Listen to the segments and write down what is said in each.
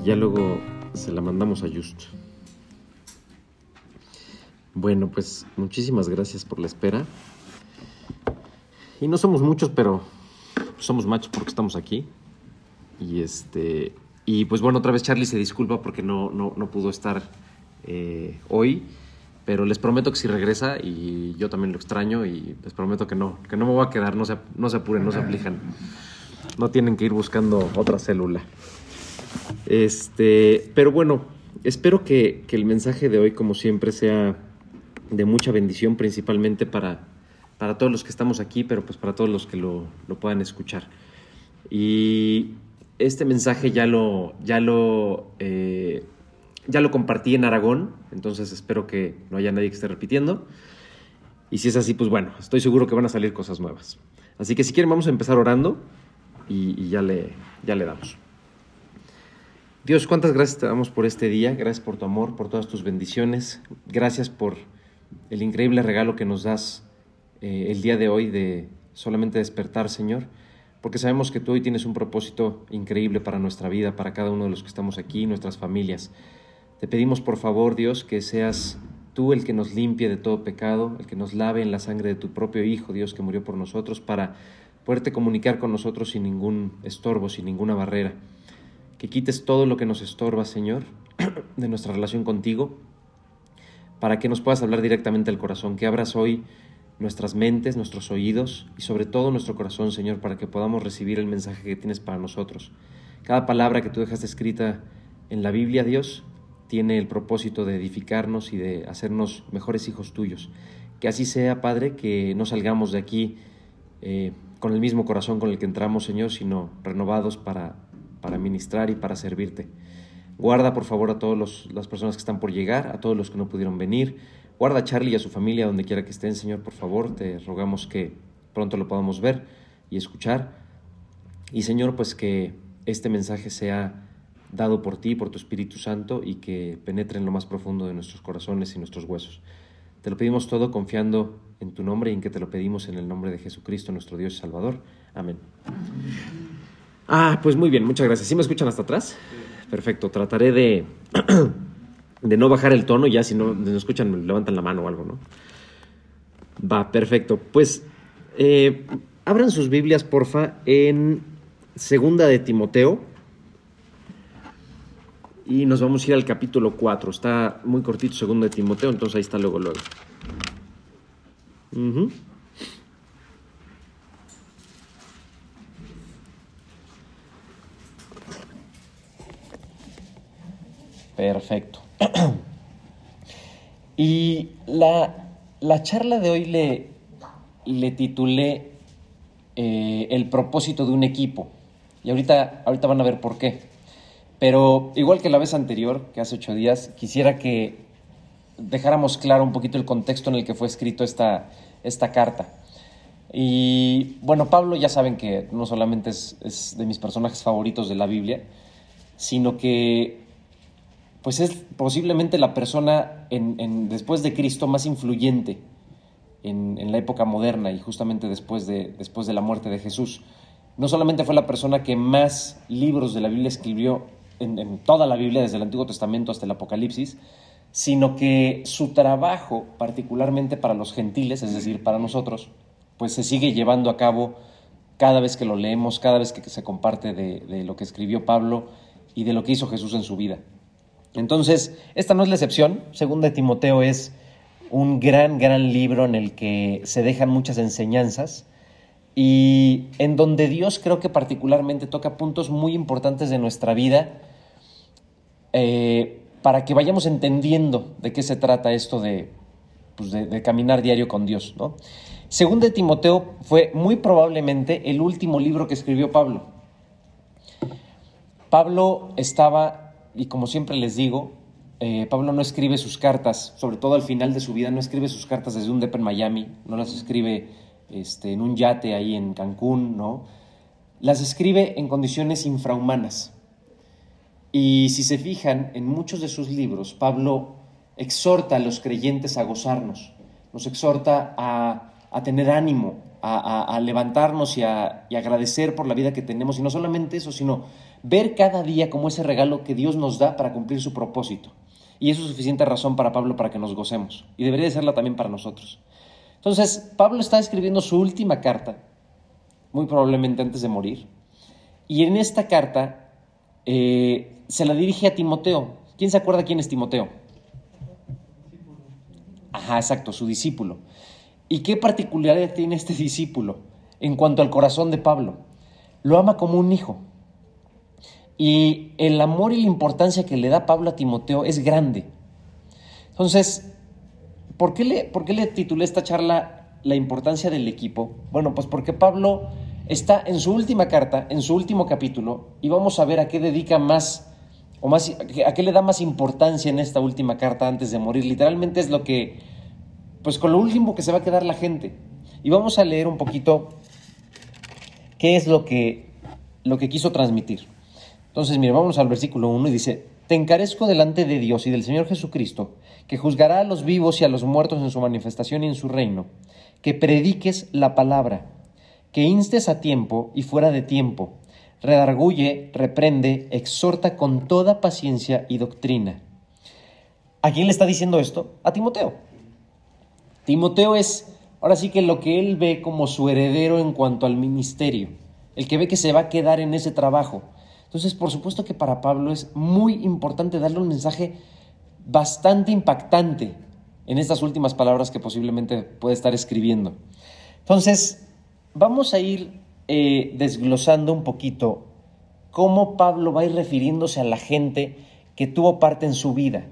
y ya luego se la mandamos a Just. Bueno, pues muchísimas gracias por la espera. Y no somos muchos, pero somos machos porque estamos aquí. Y este. Y pues bueno, otra vez Charlie se disculpa porque no, no, no pudo estar eh, hoy. Pero les prometo que si regresa, y yo también lo extraño, y les prometo que no, que no me voy a quedar, no se, no se apuren, no se aflijan. No tienen que ir buscando otra célula. Este, pero bueno, espero que, que el mensaje de hoy, como siempre, sea de mucha bendición, principalmente para, para todos los que estamos aquí, pero pues para todos los que lo, lo puedan escuchar. Y este mensaje ya lo, ya lo, eh, ya lo compartí en Aragón, entonces espero que no haya nadie que esté repitiendo. Y si es así, pues bueno, estoy seguro que van a salir cosas nuevas. Así que si quieren vamos a empezar orando y, y ya, le, ya le damos. Dios, cuántas gracias te damos por este día, gracias por tu amor, por todas tus bendiciones, gracias por el increíble regalo que nos das eh, el día de hoy de solamente despertar, Señor, porque sabemos que tú hoy tienes un propósito increíble para nuestra vida, para cada uno de los que estamos aquí, nuestras familias. Te pedimos por favor, Dios, que seas tú el que nos limpie de todo pecado, el que nos lave en la sangre de tu propio Hijo, Dios, que murió por nosotros, para poderte comunicar con nosotros sin ningún estorbo, sin ninguna barrera. Que quites todo lo que nos estorba, Señor, de nuestra relación contigo, para que nos puedas hablar directamente al corazón, que abras hoy nuestras mentes, nuestros oídos y sobre todo nuestro corazón, Señor, para que podamos recibir el mensaje que tienes para nosotros. Cada palabra que tú dejas escrita en la Biblia, Dios, tiene el propósito de edificarnos y de hacernos mejores hijos tuyos. Que así sea, Padre, que no salgamos de aquí eh, con el mismo corazón con el que entramos, Señor, sino renovados para, para ministrar y para servirte. Guarda, por favor, a todas las personas que están por llegar, a todos los que no pudieron venir. Guarda a Charlie y a su familia donde quiera que estén, Señor, por favor. Te rogamos que pronto lo podamos ver y escuchar. Y, Señor, pues que este mensaje sea dado por ti, por tu Espíritu Santo, y que penetre en lo más profundo de nuestros corazones y nuestros huesos. Te lo pedimos todo confiando en tu nombre y en que te lo pedimos en el nombre de Jesucristo, nuestro Dios y Salvador. Amén. Ah, pues muy bien, muchas gracias. ¿Sí me escuchan hasta atrás? Perfecto, trataré de, de no bajar el tono, ya si no me escuchan levantan la mano o algo, ¿no? Va, perfecto. Pues eh, abran sus Biblias, porfa, en Segunda de Timoteo. Y nos vamos a ir al capítulo 4. Está muy cortito Segunda de Timoteo, entonces ahí está luego, luego. Perfecto. y la, la, charla de hoy le, le titulé eh, El propósito de un equipo. Y ahorita, ahorita van a ver por qué. Pero igual que la vez anterior, que hace ocho días, quisiera que dejáramos claro un poquito el contexto en el que fue escrito esta, esta carta. Y bueno, Pablo ya saben que no solamente es, es de mis personajes favoritos de la Biblia, sino que pues es posiblemente la persona después de Cristo más influyente en, la época moderna y justamente después de, la muerte de Jesús. No solamente fue la persona que más libros de la Biblia escribió en, toda la Biblia, desde el Antiguo Testamento hasta el Apocalipsis, sino que su trabajo, particularmente para los gentiles, es decir, para nosotros, pues se sigue llevando a cabo cada vez que lo leemos, cada vez que se comparte de lo que escribió Pablo y de lo que hizo Jesús en su vida. Entonces, esta no es la excepción. Segunda de Timoteo es un gran, gran libro en el que se dejan muchas enseñanzas y en donde Dios creo que particularmente toca puntos muy importantes de nuestra vida eh, para que vayamos entendiendo de qué se trata esto de, pues de, caminar diario con Dios. ¿no? Segunda de Timoteo fue muy probablemente el último libro que escribió Pablo. Pablo estaba y como siempre les digo, eh, Pablo no escribe sus cartas, sobre todo al final de su vida, no escribe sus cartas desde un depa en Miami, no las escribe este, en un yate ahí en Cancún, ¿no? Las escribe en condiciones infrahumanas. Y si se fijan, en muchos de sus libros, Pablo exhorta a los creyentes a gozarnos, nos exhorta a, tener ánimo, a, levantarnos y y agradecer por la vida que tenemos. Y no solamente eso, sino ver cada día como ese regalo que Dios nos da para cumplir su propósito. Y eso es suficiente razón para Pablo para que nos gocemos. Y debería de serla también para nosotros. Entonces, Pablo está escribiendo su última carta, muy probablemente antes de morir. Y en esta carta eh, se la dirige a Timoteo. ¿Quién se acuerda quién es Timoteo? Ajá, exacto, su discípulo. ¿Y qué particularidad tiene este discípulo en cuanto al corazón de Pablo? Lo ama como un hijo. Y el amor y la importancia que le da Pablo a Timoteo es grande. Entonces, ¿por qué le, por qué le titulé esta charla La importancia del equipo? Bueno, pues porque Pablo está en su última carta, en su último capítulo, y vamos a ver a qué dedica más, o más, a qué le da más importancia en esta última carta antes de morir. Literalmente es lo que, pues con lo último que se va a quedar la gente. Y vamos a leer un poquito qué es lo que, lo que quiso transmitir. Entonces, mire, vamos al versículo 1 y dice, Te encarezco delante de Dios y del Señor Jesucristo, que juzgará a los vivos y a los muertos en su manifestación y en su reino, que prediques la palabra, que instes a tiempo y fuera de tiempo, redarguye, reprende, exhorta con toda paciencia y doctrina. ¿A quién le está diciendo esto? A Timoteo. Timoteo es, ahora sí que lo que él ve como su heredero en cuanto al ministerio, el que ve que se va a quedar en ese trabajo entonces, por supuesto que para Pablo es muy importante darle un mensaje bastante impactante en estas últimas palabras que posiblemente puede estar escribiendo. Entonces, vamos a ir eh, desglosando un poquito cómo Pablo va a ir refiriéndose a la gente que tuvo parte en su vida.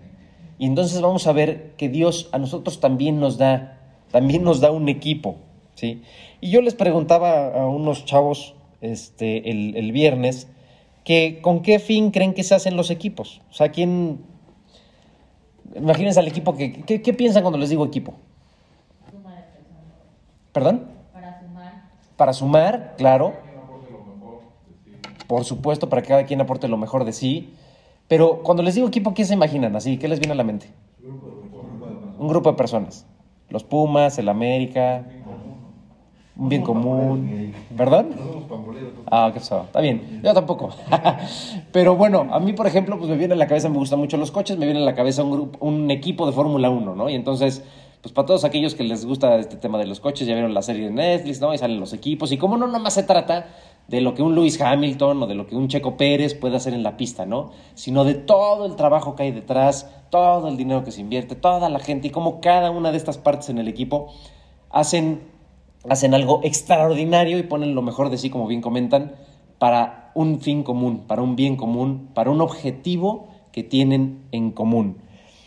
Y entonces vamos a ver que Dios a nosotros también nos da, también nos da un equipo. ¿sí? Y yo les preguntaba a unos chavos este, el, el viernes, que con qué fin creen que se hacen los equipos. O sea, ¿quién... Imagínense al equipo que... ¿Qué, piensan cuando les digo equipo? ¿Perdón? Para sumar. Para sumar, claro. Por supuesto, para que cada quien aporte lo mejor de sí. Pero cuando les digo equipo, ¿qué se imaginan así? ¿Qué les viene a la mente? Un grupo de personas. Los Pumas, el América, un bien común. ¿Verdad? Ah, qué pasó. Está bien. Yo tampoco. Pero bueno, a mí, por ejemplo, pues me viene a la cabeza, me gustan mucho los coches, me viene a la cabeza un, grupo, un equipo de Fórmula 1, ¿no? Y entonces, pues para todos aquellos que les gusta este tema de los coches, ya vieron la serie de Netflix, ¿no? Y salen los equipos. Y como no, nada más se trata de lo que un Lewis Hamilton o de lo que un Checo Pérez puede hacer en la pista, ¿no? Sino de todo el trabajo que hay detrás, todo el dinero que se invierte, toda la gente y cómo cada una de estas partes en el equipo hacen hacen algo extraordinario y ponen lo mejor de sí, como bien comentan, para un fin común, para un bien común, para un objetivo que tienen en común.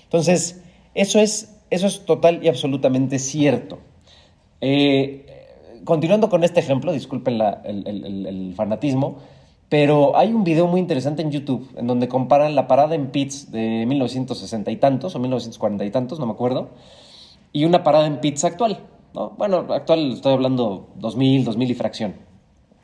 Entonces, eso es, eso es total y absolutamente cierto. Eh, continuando con este ejemplo, disculpen el, fanatismo, pero hay un video muy interesante en YouTube en donde comparan la parada en pits de 1960 y tantos, o 1940 y tantos, no me acuerdo, y una parada en pits actual. Bueno, actual estoy hablando 2000, 2000 y fracción.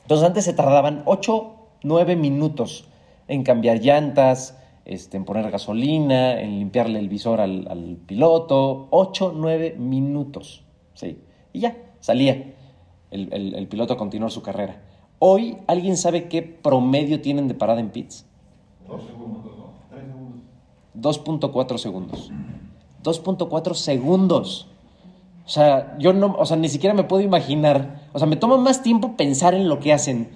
Entonces antes se tardaban 8, 9 minutos en cambiar llantas, este, en poner gasolina, en limpiarle el visor al, piloto. 8, 9 minutos. ¿sí? Y ya, salía el, el, piloto a continuar su carrera. Hoy, ¿alguien sabe qué promedio tienen de parada en pits? 2 segundos, ¿no? 3 segundos. 2.4 segundos. 2.4 segundos. O sea, yo no, o sea, ni siquiera me puedo imaginar, o sea, me toma más tiempo pensar en lo que hacen,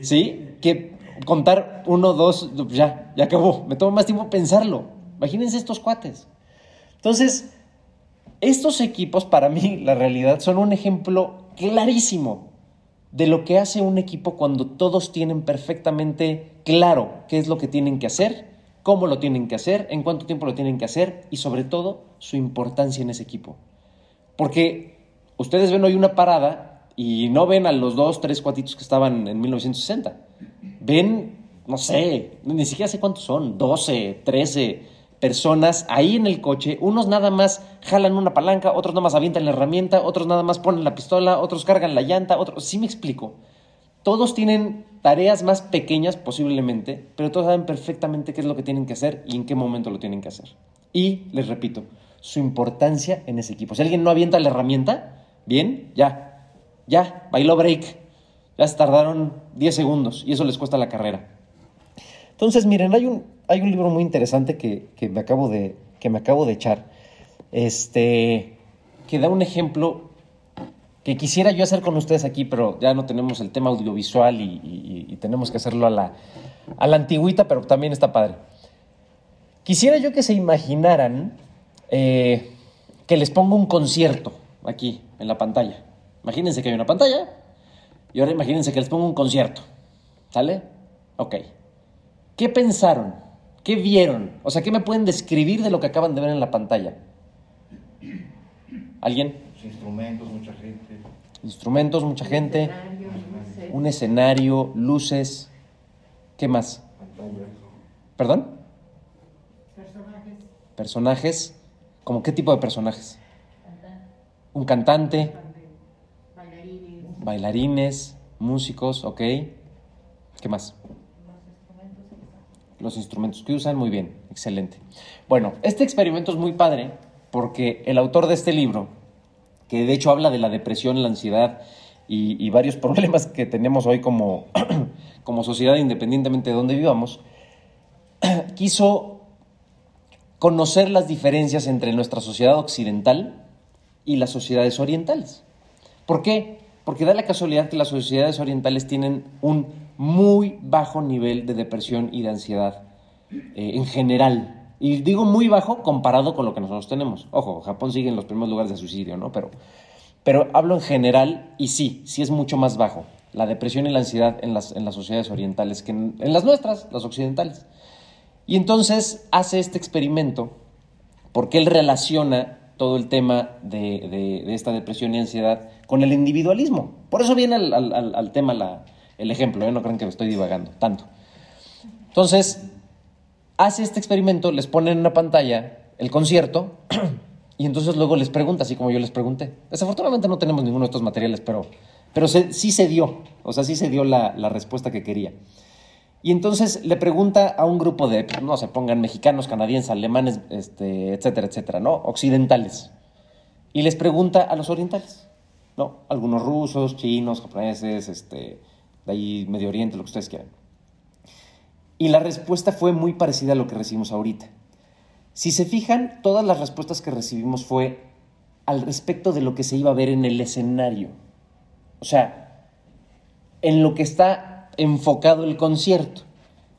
¿sí? Que contar uno, dos, ya, ya acabó. Me toma más tiempo pensarlo. Imagínense estos cuates. Entonces, estos equipos para mí, la realidad, son un ejemplo clarísimo de lo que hace un equipo cuando todos tienen perfectamente claro qué es lo que tienen que hacer, cómo lo tienen que hacer, en cuánto tiempo lo tienen que hacer y sobre todo su importancia en ese equipo. Porque ustedes ven hoy una parada y no ven a los dos, tres cuatitos que estaban en 1960. Ven, no sé, ni siquiera sé cuántos son, 12, 13 personas ahí en el coche. Unos nada más jalan una palanca, otros nada más avientan la herramienta, otros nada más ponen la pistola, otros cargan la llanta, otros... Sí me explico. Todos tienen tareas más pequeñas posiblemente, pero todos saben perfectamente qué es lo que tienen que hacer y en qué momento lo tienen que hacer. Y les repito, su importancia en ese equipo. Si alguien no avienta la herramienta, Bien, ya, ya, bailó break. Ya se tardaron 10 segundos y eso les cuesta la carrera. Entonces, miren, hay un, hay un libro muy interesante que, que, me acabo de, que me acabo de echar, este, que da un ejemplo que quisiera yo hacer con ustedes aquí, pero ya no tenemos el tema audiovisual y, tenemos que hacerlo a la, a la antigüita, pero también está padre. Quisiera yo que se imaginaran eh, que les pongo un concierto aquí en la pantalla. Imagínense que hay una pantalla y ahora imagínense que les pongo un concierto. ¿Sale? Ok. ¿Qué pensaron? ¿Qué vieron? O sea, ¿qué me pueden describir de lo que acaban de ver en la pantalla? ¿Alguien? instrumentos, mucha gente. Instrumentos, mucha gente. Un escenario, luces. ¿Qué más? ¿Perdón? Personajes. Personajes. ¿Cómo qué tipo de personajes? Un cantante. Bailarines. Bailarines, músicos, ok. ¿Qué más? los instrumentos que usan, muy bien, excelente. Bueno, este experimento es muy padre porque el autor de este libro, que de hecho habla de la depresión, la ansiedad y, varios problemas que tenemos hoy como, como sociedad, independientemente de dónde vivamos, quiso conocer las diferencias entre nuestra sociedad occidental y las sociedades orientales. ¿Por qué? Porque da la casualidad que las sociedades orientales tienen un muy bajo nivel de depresión y de ansiedad eh, en general. Y digo muy bajo comparado con lo que nosotros tenemos. Ojo, Japón sigue en los primeros lugares de suicidio, ¿no? Pero, pero hablo en general y sí, sí es mucho más bajo la depresión y la ansiedad en las, en las sociedades orientales que en, las nuestras, las occidentales. Y entonces hace este experimento porque él relaciona todo el tema de, esta depresión y ansiedad con el individualismo. Por eso viene al, tema la, el ejemplo, ¿eh? no crean que me estoy divagando tanto. Entonces, hace este experimento, les pone en una pantalla el concierto y entonces luego les pregunta, así como yo les pregunté. Desafortunadamente no tenemos ninguno de estos materiales, pero, pero sí se dio, o sea, sí se dio la, respuesta que quería. Y entonces le pregunta a un grupo de, no se pongan mexicanos, canadienses, alemanes, este, etcétera, etcétera, ¿no? Occidentales. Y les pregunta a los orientales, ¿no? Algunos rusos, chinos, japoneses, este, de ahí Medio Oriente, lo que ustedes quieran. Y la respuesta fue muy parecida a lo que recibimos ahorita. Si se fijan, todas las respuestas que recibimos fue al respecto de lo que se iba a ver en el escenario. O sea, en lo que está enfocado el concierto.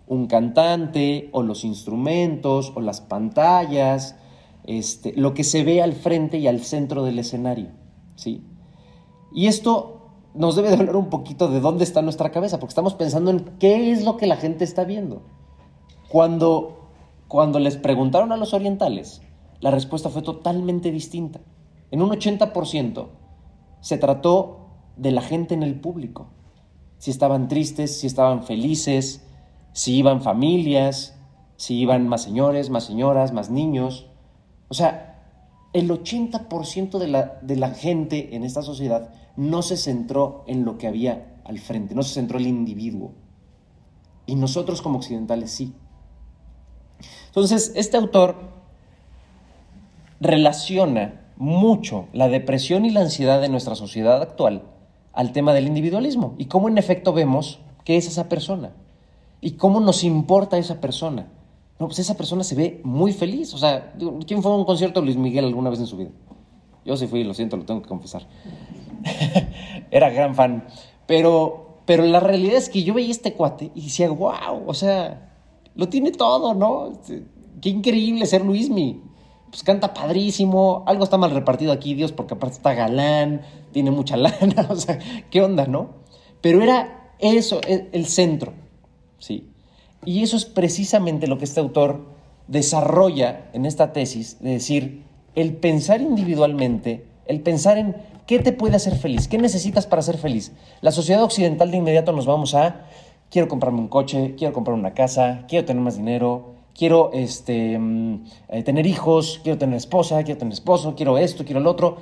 Un cantante, o los instrumentos, o las pantallas, este, lo que se ve al frente y al centro del escenario. ¿sí? Y esto nos debe de hablar un poquito de dónde está nuestra cabeza, porque estamos pensando en qué es lo que la gente está viendo. Cuando, cuando les preguntaron a los orientales, la respuesta fue totalmente distinta. En un 80% se trató de la gente en el público. Si estaban tristes, si estaban felices, si iban familias, si iban más señores, más señoras, más niños. O sea, el 80% de la, de la gente en esta sociedad no se centró en lo que había al frente, no se centró en el individuo. Y nosotros como occidentales sí. Entonces, este autor relaciona mucho la depresión y la ansiedad de nuestra sociedad actual al tema del individualismo y cómo en efecto vemos qué es esa persona y cómo nos importa esa persona. No, pues esa persona se ve muy feliz. O sea, ¿quién fue a un concierto de Luis Miguel alguna vez en su vida? Yo sí fui, lo siento, lo tengo que confesar. Era gran fan. Pero, pero la realidad es que yo veía este cuate y decía, wow, o sea, lo tiene todo, ¿no? Este, qué increíble ser Luismi. Pues canta padrísimo, algo está mal repartido aquí, Dios, porque aparte está galán, tiene mucha lana, o sea, ¿qué onda, no? Pero era eso, e, el centro, ¿sí? Y eso es precisamente lo que este autor desarrolla en esta tesis, de decir, el pensar individualmente, el pensar en ¿Qué te puede hacer feliz? ¿Qué necesitas para ser feliz? La sociedad occidental de inmediato nos vamos a, quiero comprarme un coche, quiero comprar una casa, quiero tener más dinero, quiero este, mm, eh, tener hijos, quiero tener esposa, quiero tener esposo, quiero esto, quiero lo otro.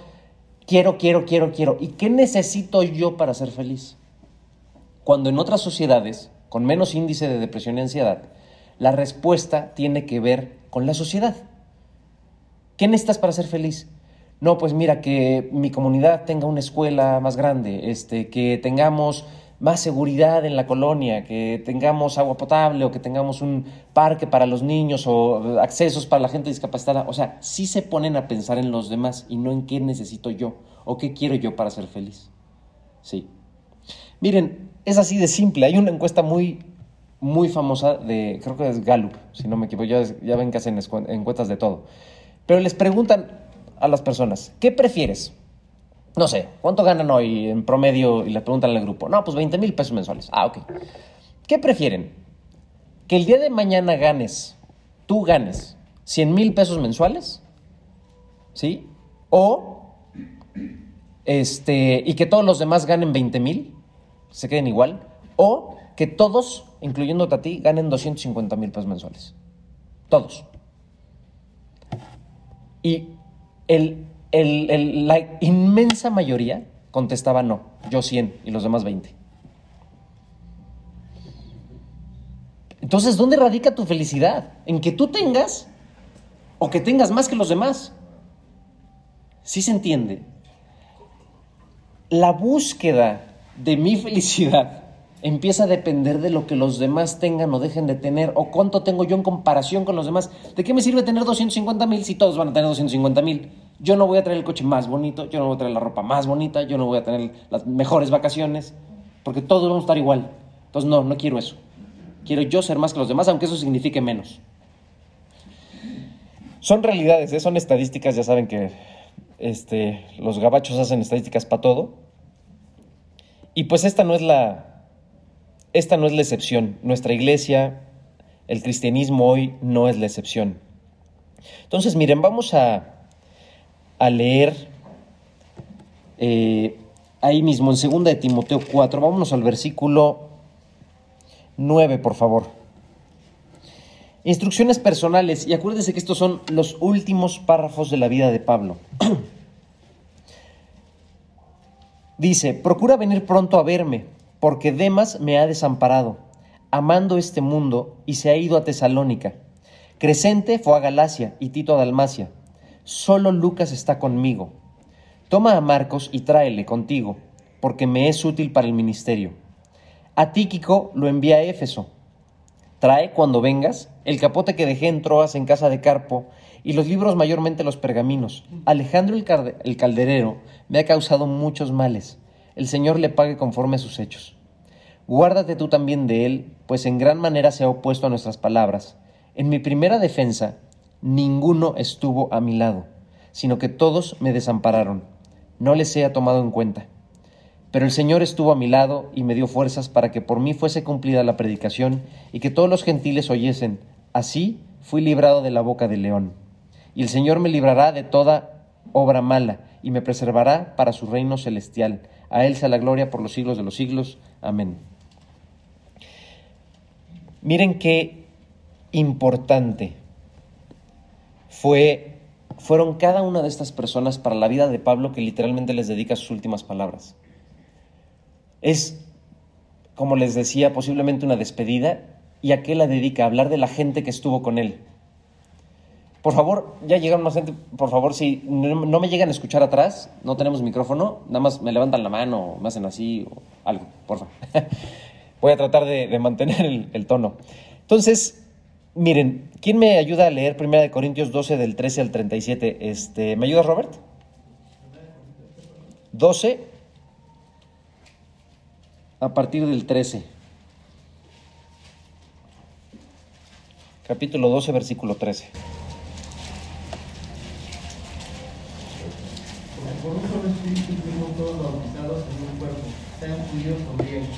Quiero, quiero, quiero, quiero. ¿Y qué necesito yo para ser feliz? Cuando en otras sociedades, con menos índice de depresión y ansiedad, la respuesta tiene que ver con la sociedad. ¿Qué necesitas para ser feliz? No, pues mira, que mi comunidad tenga una escuela más grande, este, que tengamos más seguridad en la colonia, que tengamos agua potable o que tengamos un parque para los niños o accesos para la gente discapacitada. O sea, sí se ponen a pensar en los demás y no en qué necesito yo o qué quiero yo para ser feliz. Sí. Miren, es así de simple. Hay una encuesta muy, muy famosa de, creo que es Gallup, si no me equivoco, ya, ya ven que hacen encuestas de todo. Pero les preguntan a las personas, ¿qué prefieres? No sé, ¿cuánto ganan hoy en promedio? Y le preguntan al grupo. No, pues 20 mil pesos mensuales. Ah, ok. ¿Qué prefieren? Que el día de mañana ganes, tú ganes 100 mil pesos mensuales, ¿sí? O, este, y que todos los demás ganen 20 mil, se queden igual. O que todos, incluyéndote a ti, ganen 250 mil pesos mensuales. Todos. Y el la inmensa mayoría contestaba no, yo 100 y los demás 20. Entonces, ¿dónde radica tu felicidad? ¿En que tú tengas o que tengas más que los demás? ¿Sí se entiende? La búsqueda de mi felicidad empieza a depender de lo que los demás tengan o dejen de tener o cuánto tengo yo en comparación con los demás. ¿De qué me sirve tener 250 mil si todos van a tener 250 mil? Yo no voy a traer el coche más bonito, yo no voy a traer la ropa más bonita, yo no voy a tener las mejores vacaciones, porque todos vamos a estar igual. Entonces, no, no quiero eso. Quiero yo ser más que los demás, aunque eso signifique menos. Son realidades, ¿eh? son estadísticas, ya saben que este, los gabachos hacen estadísticas para todo. Y pues esta no es la, esta no es la excepción. Nuestra iglesia, el cristianismo hoy no es la excepción. Entonces, miren, vamos a, a leer eh, ahí mismo en 2 de Timoteo 4. Vámonos al versículo 9, por favor. Instrucciones personales, y acuérdense que estos son los últimos párrafos de la vida de Pablo. Dice, procura venir pronto a verme, porque Demas me ha desamparado, amando este mundo, y se ha ido a Tesalónica. Crescente fue a Galacia y Tito a Dalmacia solo Lucas está conmigo. Toma a Marcos y tráele contigo, porque me es útil para el ministerio. A Tíquico lo envía a Éfeso. Trae, cuando vengas, el capote que dejé en Troas en casa de Carpo, y los libros mayormente los pergaminos. Alejandro el, calderero me ha causado muchos males. El Señor le pague conforme a sus hechos. Guárdate tú también de él, pues en gran manera se ha opuesto a nuestras palabras. En mi primera defensa ninguno estuvo a mi lado, sino que todos me desampararon. No les he tomado en cuenta. Pero el Señor estuvo a mi lado y me dio fuerzas para que por mí fuese cumplida la predicación y que todos los gentiles oyesen. Así fui librado de la boca del león. Y el Señor me librará de toda obra mala y me preservará para su reino celestial. A Él sea la gloria por los siglos de los siglos. Amén. Miren qué importante fue, fueron cada una de estas personas para la vida de Pablo que literalmente les dedica sus últimas palabras. Es, como les decía, posiblemente una despedida y a qué la dedica, a hablar de la gente que estuvo con él. Por favor, ya llegaron más gente, por favor, si no, me llegan a escuchar atrás, no tenemos micrófono, nada más me levantan la mano, me hacen así o algo, por favor. Voy a tratar de, mantener el tono. Entonces, Miren, ¿quién me ayuda a leer 1 Corintios 12 del 13 al 37? Este, ¿Me ayuda Robert? 12 a partir del 13. Capítulo 12, versículo 13. Por un solo espíritu fuimos todos bautizados en un cuerpo, sean judíos o griegos,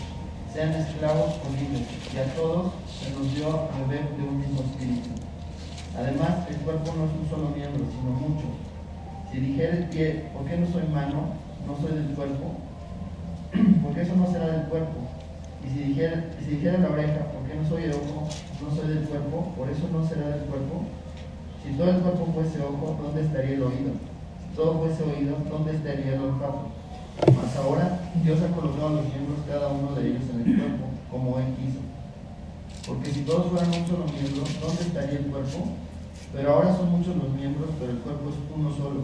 sean esclavos o libres, y a todos se nos dio a beber de un mismo espíritu. Además, el cuerpo no es un solo miembro, sino muchos. Si dijera el pie, ¿por qué no soy mano? No soy del cuerpo. Porque eso no será del cuerpo. Y si dijera, si dijera la oreja, ¿por qué no soy el ojo? No soy del cuerpo, por eso no será del cuerpo. Si todo el cuerpo fuese ojo, ¿dónde estaría el oído? Si todo fuese oído, ¿dónde estaría el olfato? Mas ahora Dios ha colocado los miembros cada uno de ellos en el cuerpo, como Él quiso. Porque si todos fueran un solo miembro, ¿dónde estaría el cuerpo? Pero ahora son muchos los miembros, pero el cuerpo es uno solo.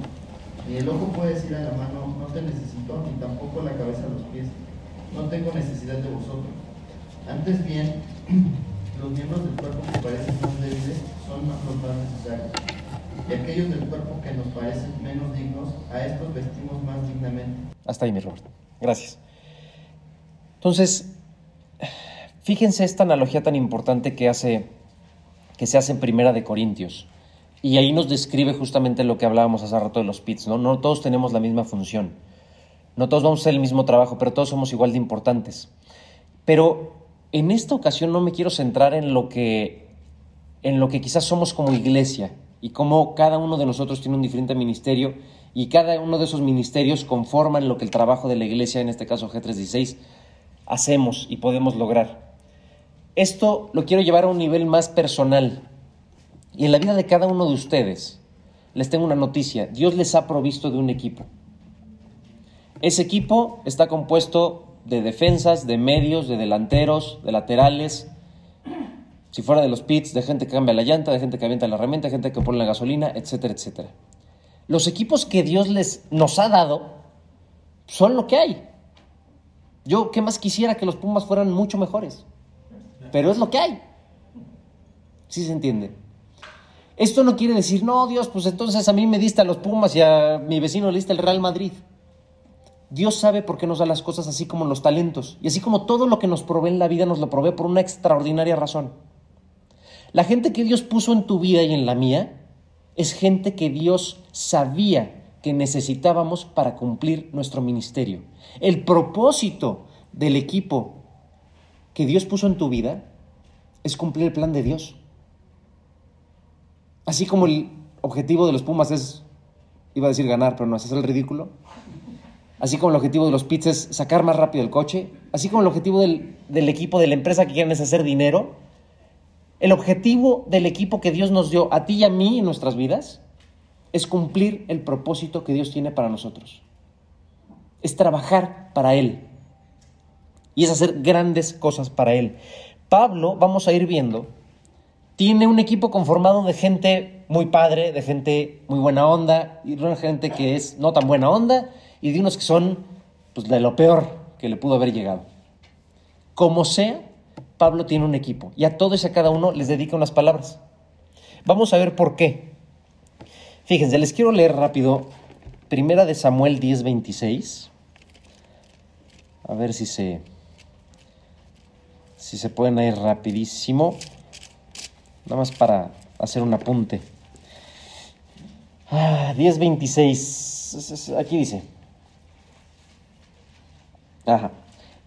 Ni el ojo puede decir a la mano, no te necesito, ni tampoco la cabeza a los pies. No tengo necesidad de vosotros. Antes bien, los miembros del cuerpo que parecen más débiles son los más necesarios. Y aquellos del cuerpo que nos parecen menos dignos, a estos vestimos más dignamente. Hasta ahí, mi Robert. Gracias. Entonces, fíjense esta analogía tan importante que, hace, que se hace en Primera de Corintios. Y ahí nos describe justamente lo que hablábamos hace rato de los pits, ¿no? Todos tenemos la misma función. No todos vamos a hacer el mismo trabajo, pero todos somos igual de importantes. Pero en esta ocasión no me quiero centrar en lo que, en lo que quizás somos como iglesia y cómo cada uno de nosotros tiene un diferente ministerio y cada uno de esos ministerios conforman lo que el trabajo de la iglesia, en este caso G316, hacemos y podemos lograr. Esto lo quiero llevar a un nivel más personal. Y en la vida de cada uno de ustedes, les tengo una noticia, Dios les ha provisto de un equipo. Ese equipo está compuesto de defensas, de medios, de delanteros, de laterales. Si fuera de los pits, de gente que cambia la llanta, de gente que avienta la herramienta, de gente que pone la gasolina, etcétera, etcétera. Los equipos que Dios les nos ha dado son lo que hay. Yo, ¿qué más quisiera que los Pumas fueran mucho mejores? Pero es lo que hay. ¿Sí se entiende? Esto no quiere decir, no, Dios, pues entonces a mí me diste a los Pumas y a mi vecino le diste el Real Madrid. Dios sabe por qué nos da las cosas así como los talentos. Y así como todo lo que nos provee en la vida nos lo provee por una extraordinaria razón. La gente que Dios puso en tu vida y en la mía es gente que Dios sabía que necesitábamos para cumplir nuestro ministerio. El propósito del equipo que Dios puso en tu vida es cumplir el plan de Dios. Así como el objetivo de los Pumas es, iba a decir ganar, pero no es el ridículo. Así como el objetivo de los pits es sacar más rápido el coche. Así como el objetivo del, del equipo de la empresa que quieren es hacer dinero. El objetivo del equipo que Dios nos dio a ti y a mí en nuestras vidas es cumplir el propósito que Dios tiene para nosotros. Es trabajar para Él. Y es hacer grandes cosas para Él. Pablo, vamos a ir viendo, tiene un equipo conformado de gente muy padre, de gente muy buena onda, y de gente que es no tan buena onda, y de unos que son pues, de lo peor que le pudo haber llegado. Como sea, Pablo tiene un equipo, y a todos y a cada uno les dedica unas palabras. Vamos a ver por qué. Fíjense, les quiero leer rápido Primera de Samuel 10:26. A ver si se si se pueden ir rapidísimo. Nada más para hacer un apunte. Ah, 10:26. Aquí dice. Ajá.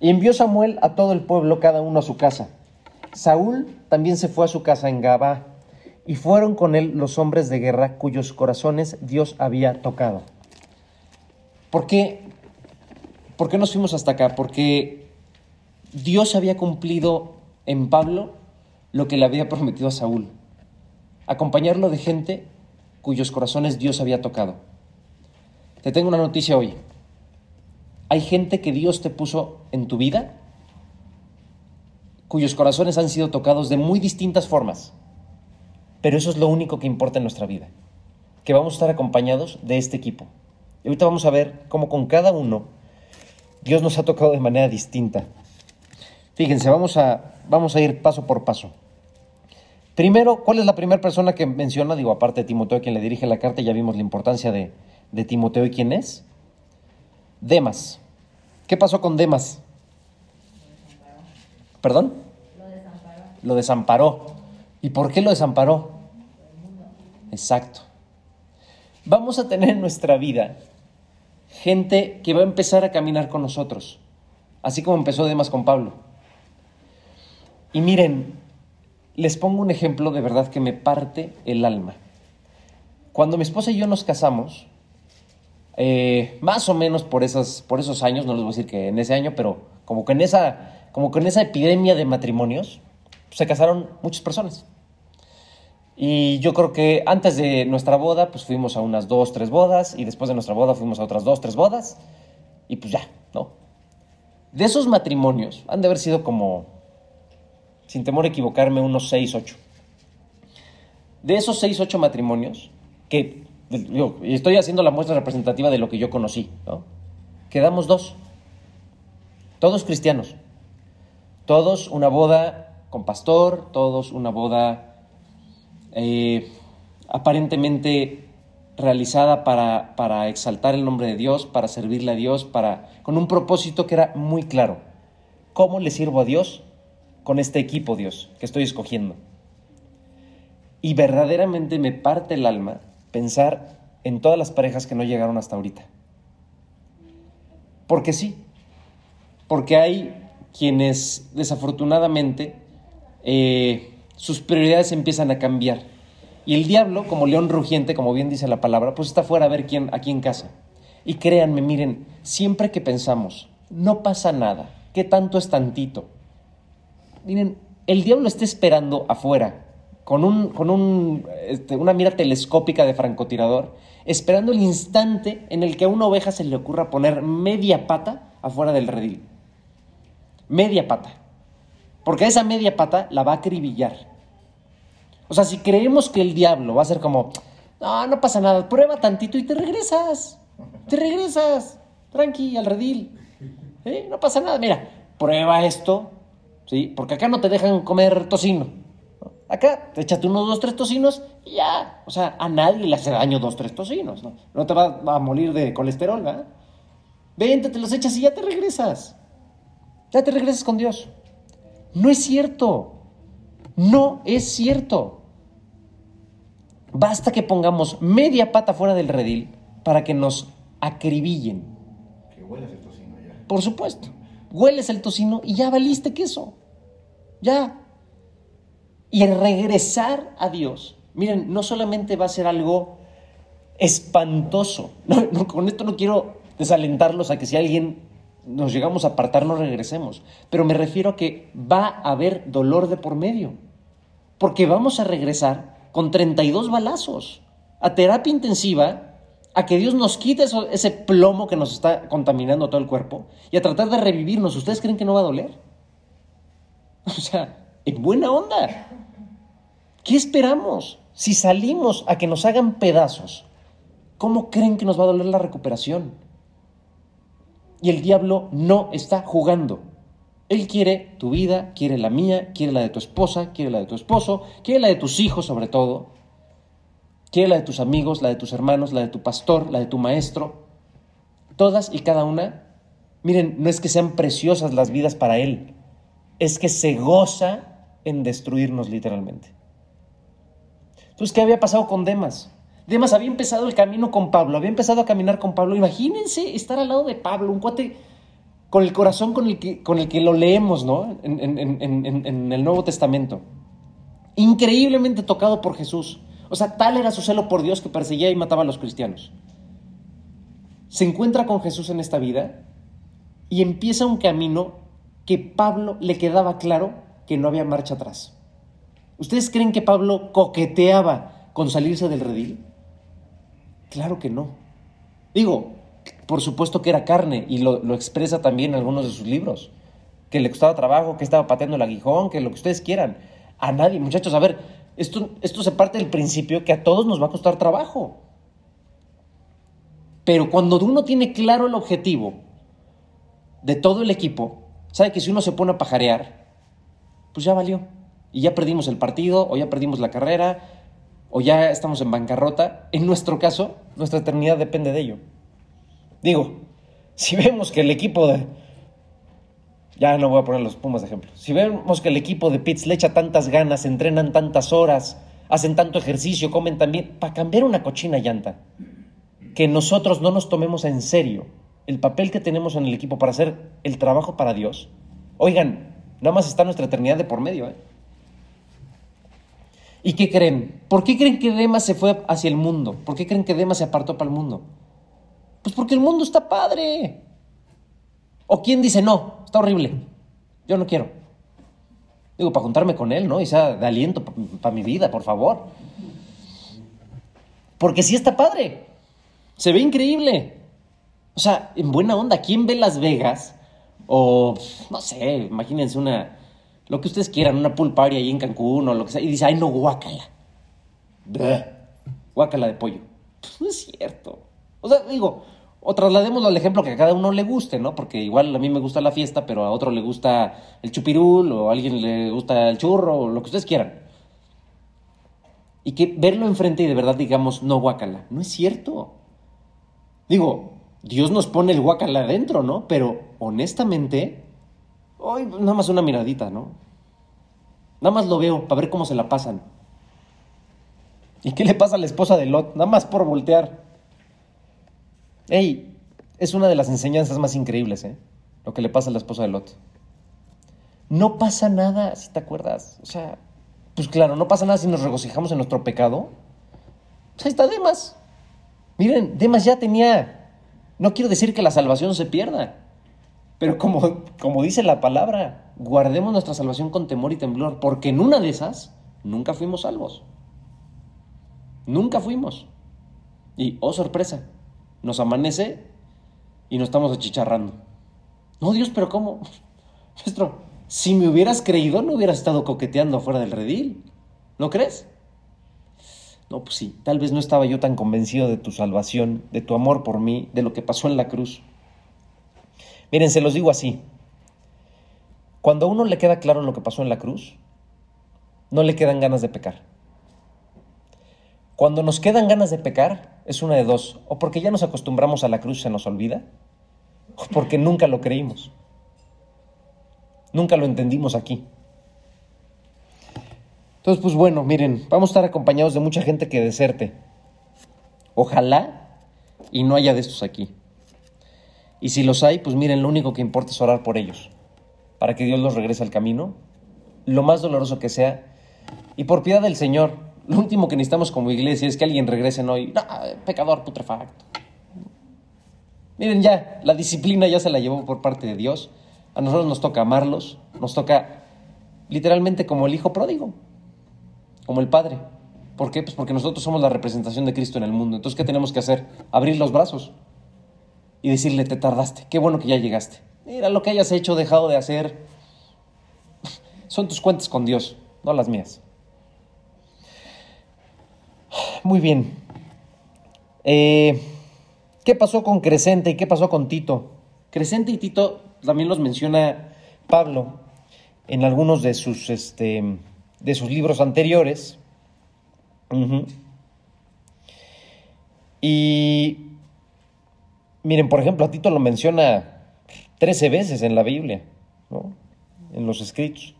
Y envió Samuel a todo el pueblo, cada uno a su casa. Saúl también se fue a su casa en Gabá, y fueron con él los hombres de guerra cuyos corazones Dios había tocado. ¿Por qué? ¿Por qué nos fuimos hasta acá? Porque Dios había cumplido en Pablo lo que le había prometido a Saúl. Acompañarlo de gente cuyos corazones Dios había tocado. Te tengo una noticia hoy. Hay gente que Dios te puso en tu vida cuyos corazones han sido tocados de muy distintas formas. Pero eso es lo único que importa en nuestra vida, que vamos a estar acompañados de este equipo. Y ahorita vamos a ver cómo con cada uno Dios nos ha tocado de manera distinta. Fíjense, vamos a, vamos a ir paso por paso. Primero, ¿cuál es la primera persona que menciona? Digo, aparte de Timoteo, quien le dirige la carta, ya vimos la importancia de, de Timoteo y quién es. Demas. ¿Qué pasó con Demas? ¿Perdón? Lo desamparó. Lo desamparó. ¿Y por qué lo desamparó? Exacto. Vamos a tener en nuestra vida gente que va a empezar a caminar con nosotros, así como empezó Demas con Pablo. Y miren, les pongo un ejemplo de verdad que me parte el alma. Cuando mi esposa y yo nos casamos, eh, más o menos por, esas, por esos años, no les voy a decir que en ese año, pero como que en esa, como que en esa epidemia de matrimonios, se casaron muchas personas. Y yo creo que antes de nuestra boda, pues fuimos a unas dos, tres bodas, y después de nuestra boda fuimos a otras dos, tres bodas, y pues ya, ¿no? De esos matrimonios, han de haber sido como, sin temor a equivocarme, unos seis, ocho. De esos seis, ocho matrimonios, que y estoy haciendo la muestra representativa de lo que yo conocí, ¿no? Quedamos dos, todos cristianos, todos una boda con pastor, todos una boda eh, aparentemente realizada para, para, exaltar el nombre de Dios, para servirle a Dios, para, con un propósito que era muy claro. ¿Cómo le sirvo a Dios con este equipo, Dios, que estoy escogiendo? Y verdaderamente me parte el alma pensar en todas las parejas que no llegaron hasta ahorita. Porque sí, porque hay quienes desafortunadamente eh, sus prioridades empiezan a cambiar. Y el diablo, como león rugiente, como bien dice la palabra, pues está fuera a ver quién aquí en casa. Y créanme, miren, siempre que pensamos, no pasa nada, ¿qué tanto es tantito? Miren, el diablo está esperando afuera con, un, con un, este, una mira telescópica de francotirador, esperando el instante en el que a una oveja se le ocurra poner media pata afuera del redil. Media pata. Porque esa media pata la va a acribillar. O sea, si creemos que el diablo va a ser como, no, no pasa nada, prueba tantito y te regresas. Te regresas. Tranqui, al redil. ¿Eh? No pasa nada. Mira, prueba esto. ¿Sí? Porque acá no te dejan comer tocino. Acá, échate unos dos, tres tocinos y ya. O sea, a nadie le hace daño dos, tres tocinos, ¿no? No te va a morir de colesterol, ¿verdad? Vente, te los echas y ya te regresas. Ya te regresas con Dios. No es cierto. No es cierto. Basta que pongamos media pata fuera del redil para que nos acribillen. Que hueles el tocino ya. Por supuesto. Hueles el tocino y ya valiste queso. Ya. Y el regresar a Dios, miren, no solamente va a ser algo espantoso, con esto no quiero desalentarlos a que si alguien nos llegamos a apartar no regresemos, pero me refiero a que va a haber dolor de por medio, porque vamos a regresar con 32 balazos a terapia intensiva, a que Dios nos quite ese plomo que nos está contaminando todo el cuerpo y a tratar de revivirnos. ¿Ustedes creen que no va a doler? O sea, en buena onda. ¿Qué esperamos? Si salimos a que nos hagan pedazos, ¿cómo creen que nos va a doler la recuperación? Y el diablo no está jugando. Él quiere tu vida, quiere la mía, quiere la de tu esposa, quiere la de tu esposo, quiere la de tus hijos sobre todo, quiere la de tus amigos, la de tus hermanos, la de tu pastor, la de tu maestro. Todas y cada una, miren, no es que sean preciosas las vidas para Él, es que se goza en destruirnos literalmente. Entonces, ¿qué había pasado con Demas? Demas había empezado el camino con Pablo, había empezado a caminar con Pablo. Imagínense estar al lado de Pablo, un cuate con el corazón con el que, con el que lo leemos, ¿no? En, en el Nuevo Testamento. Increíblemente tocado por Jesús. O sea, tal era su celo por Dios que perseguía y mataba a los cristianos. Se encuentra con Jesús en esta vida y empieza un camino que Pablo le quedaba claro que no había marcha atrás. ¿Ustedes creen que Pablo coqueteaba con salirse del redil? Claro que no. Digo, por supuesto que era carne y lo, expresa también algunos de sus libros. Que le costaba trabajo, que estaba pateando el aguijón, que lo que ustedes quieran. A nadie, muchachos, a ver, esto, esto se parte del principio que a todos nos va a costar trabajo. Pero cuando uno tiene claro el objetivo de todo el equipo, sabe que si uno se pone a pajarear, pues ya valió. Y ya perdimos el partido, o ya perdimos la carrera, o ya estamos en bancarrota. En nuestro caso, nuestra eternidad depende de ello. Digo, si vemos que el equipo de... Ya no voy a poner los Pumas de ejemplo. Si vemos que el equipo de Pitts le echa tantas ganas, entrenan tantas horas, hacen tanto ejercicio, comen también, para cambiar una cochina llanta, que nosotros no nos tomemos en serio el papel que tenemos en el equipo para hacer el trabajo para Dios, oigan, nada más está nuestra eternidad de por medio. ¿eh? ¿Y qué creen? ¿Por qué creen que Demas se fue hacia el mundo? ¿Por qué creen que Demas se apartó para el mundo? Pues porque el mundo está padre. ¿O quién dice no? Está horrible. Yo no quiero. Digo, para juntarme con él, ¿no? Y sea de aliento para mi vida, por favor. Porque sí está padre. Se ve increíble. O sea, en buena onda, ¿quién ve Las Vegas? O, no sé, imagínense una, lo que ustedes quieran, una pool ahí en Cancún o lo que sea, y dice, ay, no, guácala. Guácala de pollo. Pues no es cierto. O sea, digo, o trasladémoslo al ejemplo que a cada uno le guste, ¿no? Porque igual a mí me gusta la fiesta, pero a otro le gusta el chupirul, o a alguien le gusta el churro, o lo que ustedes quieran. Y que verlo enfrente y de verdad digamos, no guácala. No es cierto. Digo, Dios nos pone el guácala adentro, ¿no? Pero honestamente, hoy nada más una miradita, ¿no? Nada más lo veo para ver cómo se la pasan. ¿Y qué le pasa a la esposa de Lot? Nada más por voltear. Ey, es una de las enseñanzas más increíbles, ¿eh? Lo que le pasa a la esposa de Lot. No pasa nada, si te acuerdas. O sea, pues claro, no pasa nada si nos regocijamos en nuestro pecado. Pues ahí está Demas. Miren, Demas ya tenía. No quiero decir que la salvación se pierda. Pero como, como dice la palabra, guardemos nuestra salvación con temor y temblor, porque en una de esas nunca fuimos salvos. Nunca fuimos. Y, oh sorpresa, nos amanece y nos estamos achicharrando. No, Dios, pero ¿cómo? Maestro, si me hubieras creído, no hubieras estado coqueteando fuera del redil. ¿No crees? No, pues sí, tal vez no estaba yo tan convencido de tu salvación, de tu amor por mí, de lo que pasó en la cruz. Miren, se los digo así. Cuando a uno le queda claro lo que pasó en la cruz, no le quedan ganas de pecar. Cuando nos quedan ganas de pecar, es una de dos. O porque ya nos acostumbramos a la cruz y se nos olvida, o porque nunca lo creímos. Nunca lo entendimos aquí. Entonces, pues bueno, miren, vamos a estar acompañados de mucha gente que deserte. Ojalá y no haya de estos aquí. Y si los hay, pues miren, lo único que importa es orar por ellos, para que Dios los regrese al camino, lo más doloroso que sea, y por piedad del Señor, lo último que necesitamos como iglesia es que alguien regrese hoy. No, pecador putrefacto. Miren ya, la disciplina ya se la llevó por parte de Dios. A nosotros nos toca amarlos, nos toca literalmente como el hijo pródigo, como el padre. ¿Por qué? Pues porque nosotros somos la representación de Cristo en el mundo. Entonces, ¿qué tenemos que hacer? Abrir los brazos y decirle, te tardaste, qué bueno que ya llegaste. Mira, lo que hayas hecho, dejado de hacer, son tus cuentas con Dios, no las mías. Muy bien. Eh, ¿Qué pasó con Crescente y qué pasó con Tito? Crescente y Tito también los menciona Pablo en algunos de sus, este, de sus libros anteriores. Y miren, por ejemplo, a Tito lo menciona 13 veces en la Biblia, en los escritos.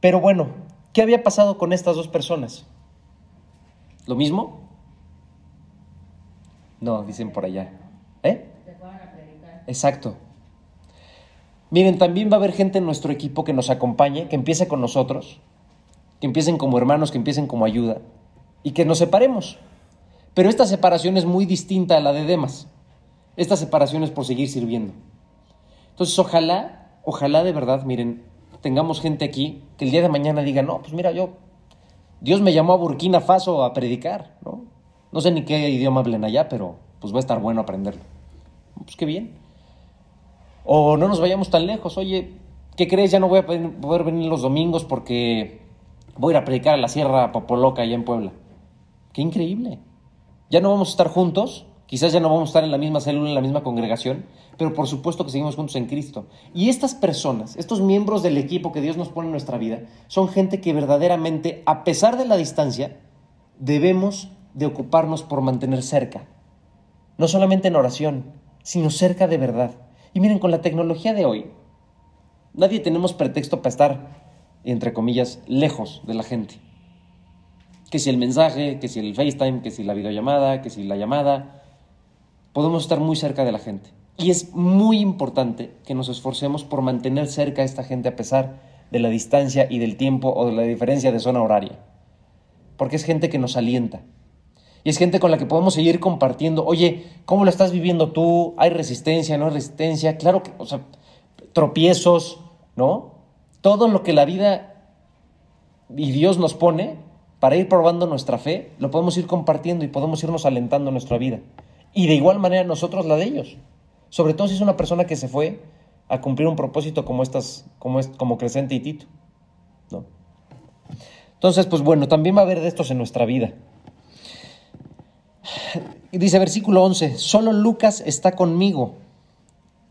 Pero bueno, ¿qué había pasado con estas dos personas? ¿Lo mismo? No, dicen por allá. ¿Eh? Exacto. Miren, también va a haber gente en nuestro equipo que nos acompañe, que empiece con nosotros, que empiecen como hermanos, que empiecen como ayuda y que nos separemos. Pero esta separación es muy distinta a la de Demas. Esta separación es por seguir sirviendo. Entonces, ojalá, ojalá de verdad, miren, tengamos gente aquí que el día de mañana diga, no, pues mira, yo Dios me llamó a Burkina Faso a predicar, ¿no? No sé ni qué idioma hablen allá, pero pues va a estar bueno aprenderlo. Pues qué bien. O no nos vayamos tan lejos, oye, ¿qué crees? Ya no voy a poder venir los domingos porque voy a ir a predicar a la Sierra Popoloca allá en Puebla. Qué increíble. Ya no vamos a estar juntos, quizás ya no vamos a estar en la misma célula, en la misma congregación, pero por supuesto que seguimos juntos en Cristo. Y estas personas, estos miembros del equipo que Dios nos pone en nuestra vida, son gente que verdaderamente, a pesar de la distancia, debemos de ocuparnos por mantener cerca. No solamente en oración, sino cerca de verdad. Y miren, con la tecnología de hoy, nadie tenemos pretexto para estar, entre comillas, lejos de la gente. Que si el mensaje, que si el FaceTime, que si la videollamada, que si la llamada, podemos estar muy cerca de la gente. Y es muy importante que nos esforcemos por mantener cerca a esta gente a pesar de la distancia y del tiempo o de la diferencia de zona horaria. Porque es gente que nos alienta. Y es gente con la que podemos seguir compartiendo. Oye, ¿cómo lo estás viviendo tú? ¿Hay resistencia? ¿No hay resistencia? Claro que, o sea, tropiezos, ¿no? Todo lo que la vida y Dios nos pone para ir probando nuestra fe, lo podemos ir compartiendo y podemos irnos alentando en nuestra vida. Y de igual manera nosotros la de ellos. Sobre todo si es una persona que se fue a cumplir un propósito como estas, como, es, como Crescente y Tito. ¿no? Entonces, pues bueno, también va a haber de estos en nuestra vida. Dice versículo 11, solo Lucas está conmigo.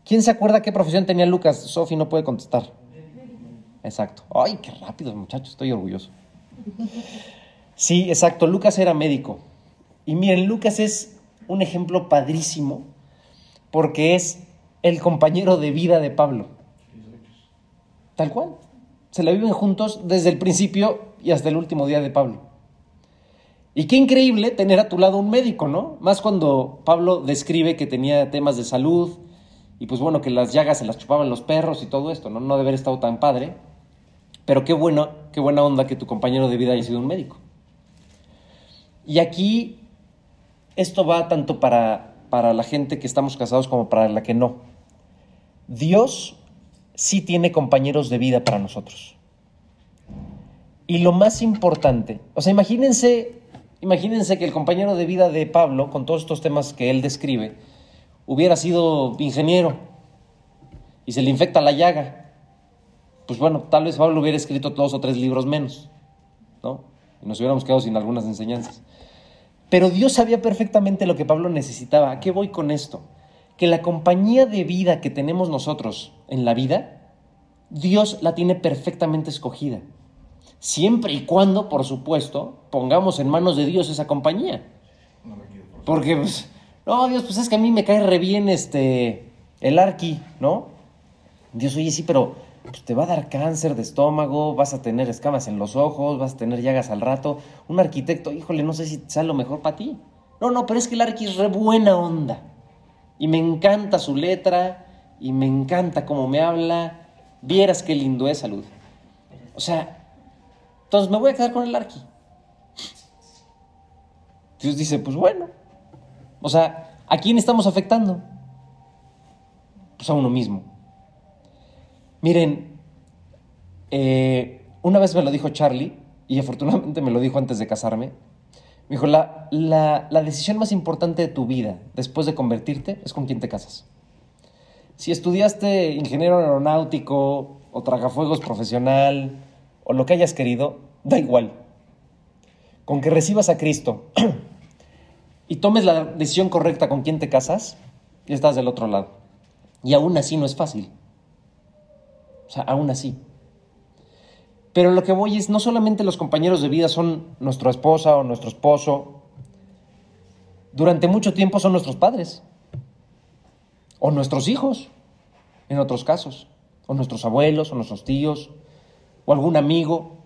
¿Quién se acuerda qué profesión tenía Lucas? Sofi no puede contestar. Exacto. Ay, qué rápido, muchachos, estoy orgulloso. Sí, exacto, Lucas era médico. Y miren, Lucas es un ejemplo padrísimo porque es el compañero de vida de Pablo. Tal cual. Se la viven juntos desde el principio y hasta el último día de Pablo. Y qué increíble tener a tu lado un médico, ¿no? Más cuando Pablo describe que tenía temas de salud y pues bueno, que las llagas se las chupaban los perros y todo esto, ¿no? No debe haber estado tan padre. Pero qué bueno, qué buena onda que tu compañero de vida haya sido un médico. Y aquí esto va tanto para, para la gente que estamos casados como para la que no. Dios sí tiene compañeros de vida para nosotros. Y lo más importante, o sea, imagínense Imagínense que el compañero de vida de Pablo, con todos estos temas que él describe, hubiera sido ingeniero y se le infecta la llaga. Pues bueno, tal vez Pablo hubiera escrito dos o tres libros menos, ¿no? Y nos hubiéramos quedado sin algunas enseñanzas. Pero Dios sabía perfectamente lo que Pablo necesitaba. ¿A qué voy con esto? Que la compañía de vida que tenemos nosotros en la vida, Dios la tiene perfectamente escogida siempre y cuando, por supuesto, pongamos en manos de Dios esa compañía. Porque, pues, no, Dios, pues es que a mí me cae re bien este, el arqui, ¿no? Dios, oye, sí, pero te va a dar cáncer de estómago, vas a tener escamas en los ojos, vas a tener llagas al rato. Un arquitecto, híjole, no sé si sea lo mejor para ti. No, no, pero es que el arqui es re buena onda. Y me encanta su letra, y me encanta cómo me habla. Vieras qué lindo es salud. O sea, entonces me voy a quedar con el arqui. Dios dice, pues bueno. O sea, ¿a quién estamos afectando? Pues a uno mismo. Miren, eh, una vez me lo dijo Charlie, y afortunadamente me lo dijo antes de casarme. Me dijo, la, la, la decisión más importante de tu vida después de convertirte es con quién te casas. Si estudiaste ingeniero aeronáutico o tragafuegos profesional, o lo que hayas querido, da igual. Con que recibas a Cristo y tomes la decisión correcta con quien te casas, estás del otro lado. Y aún así no es fácil. O sea, aún así. Pero lo que voy es, no solamente los compañeros de vida son nuestra esposa o nuestro esposo, durante mucho tiempo son nuestros padres, o nuestros hijos, en otros casos, o nuestros abuelos, o nuestros tíos, o algún amigo.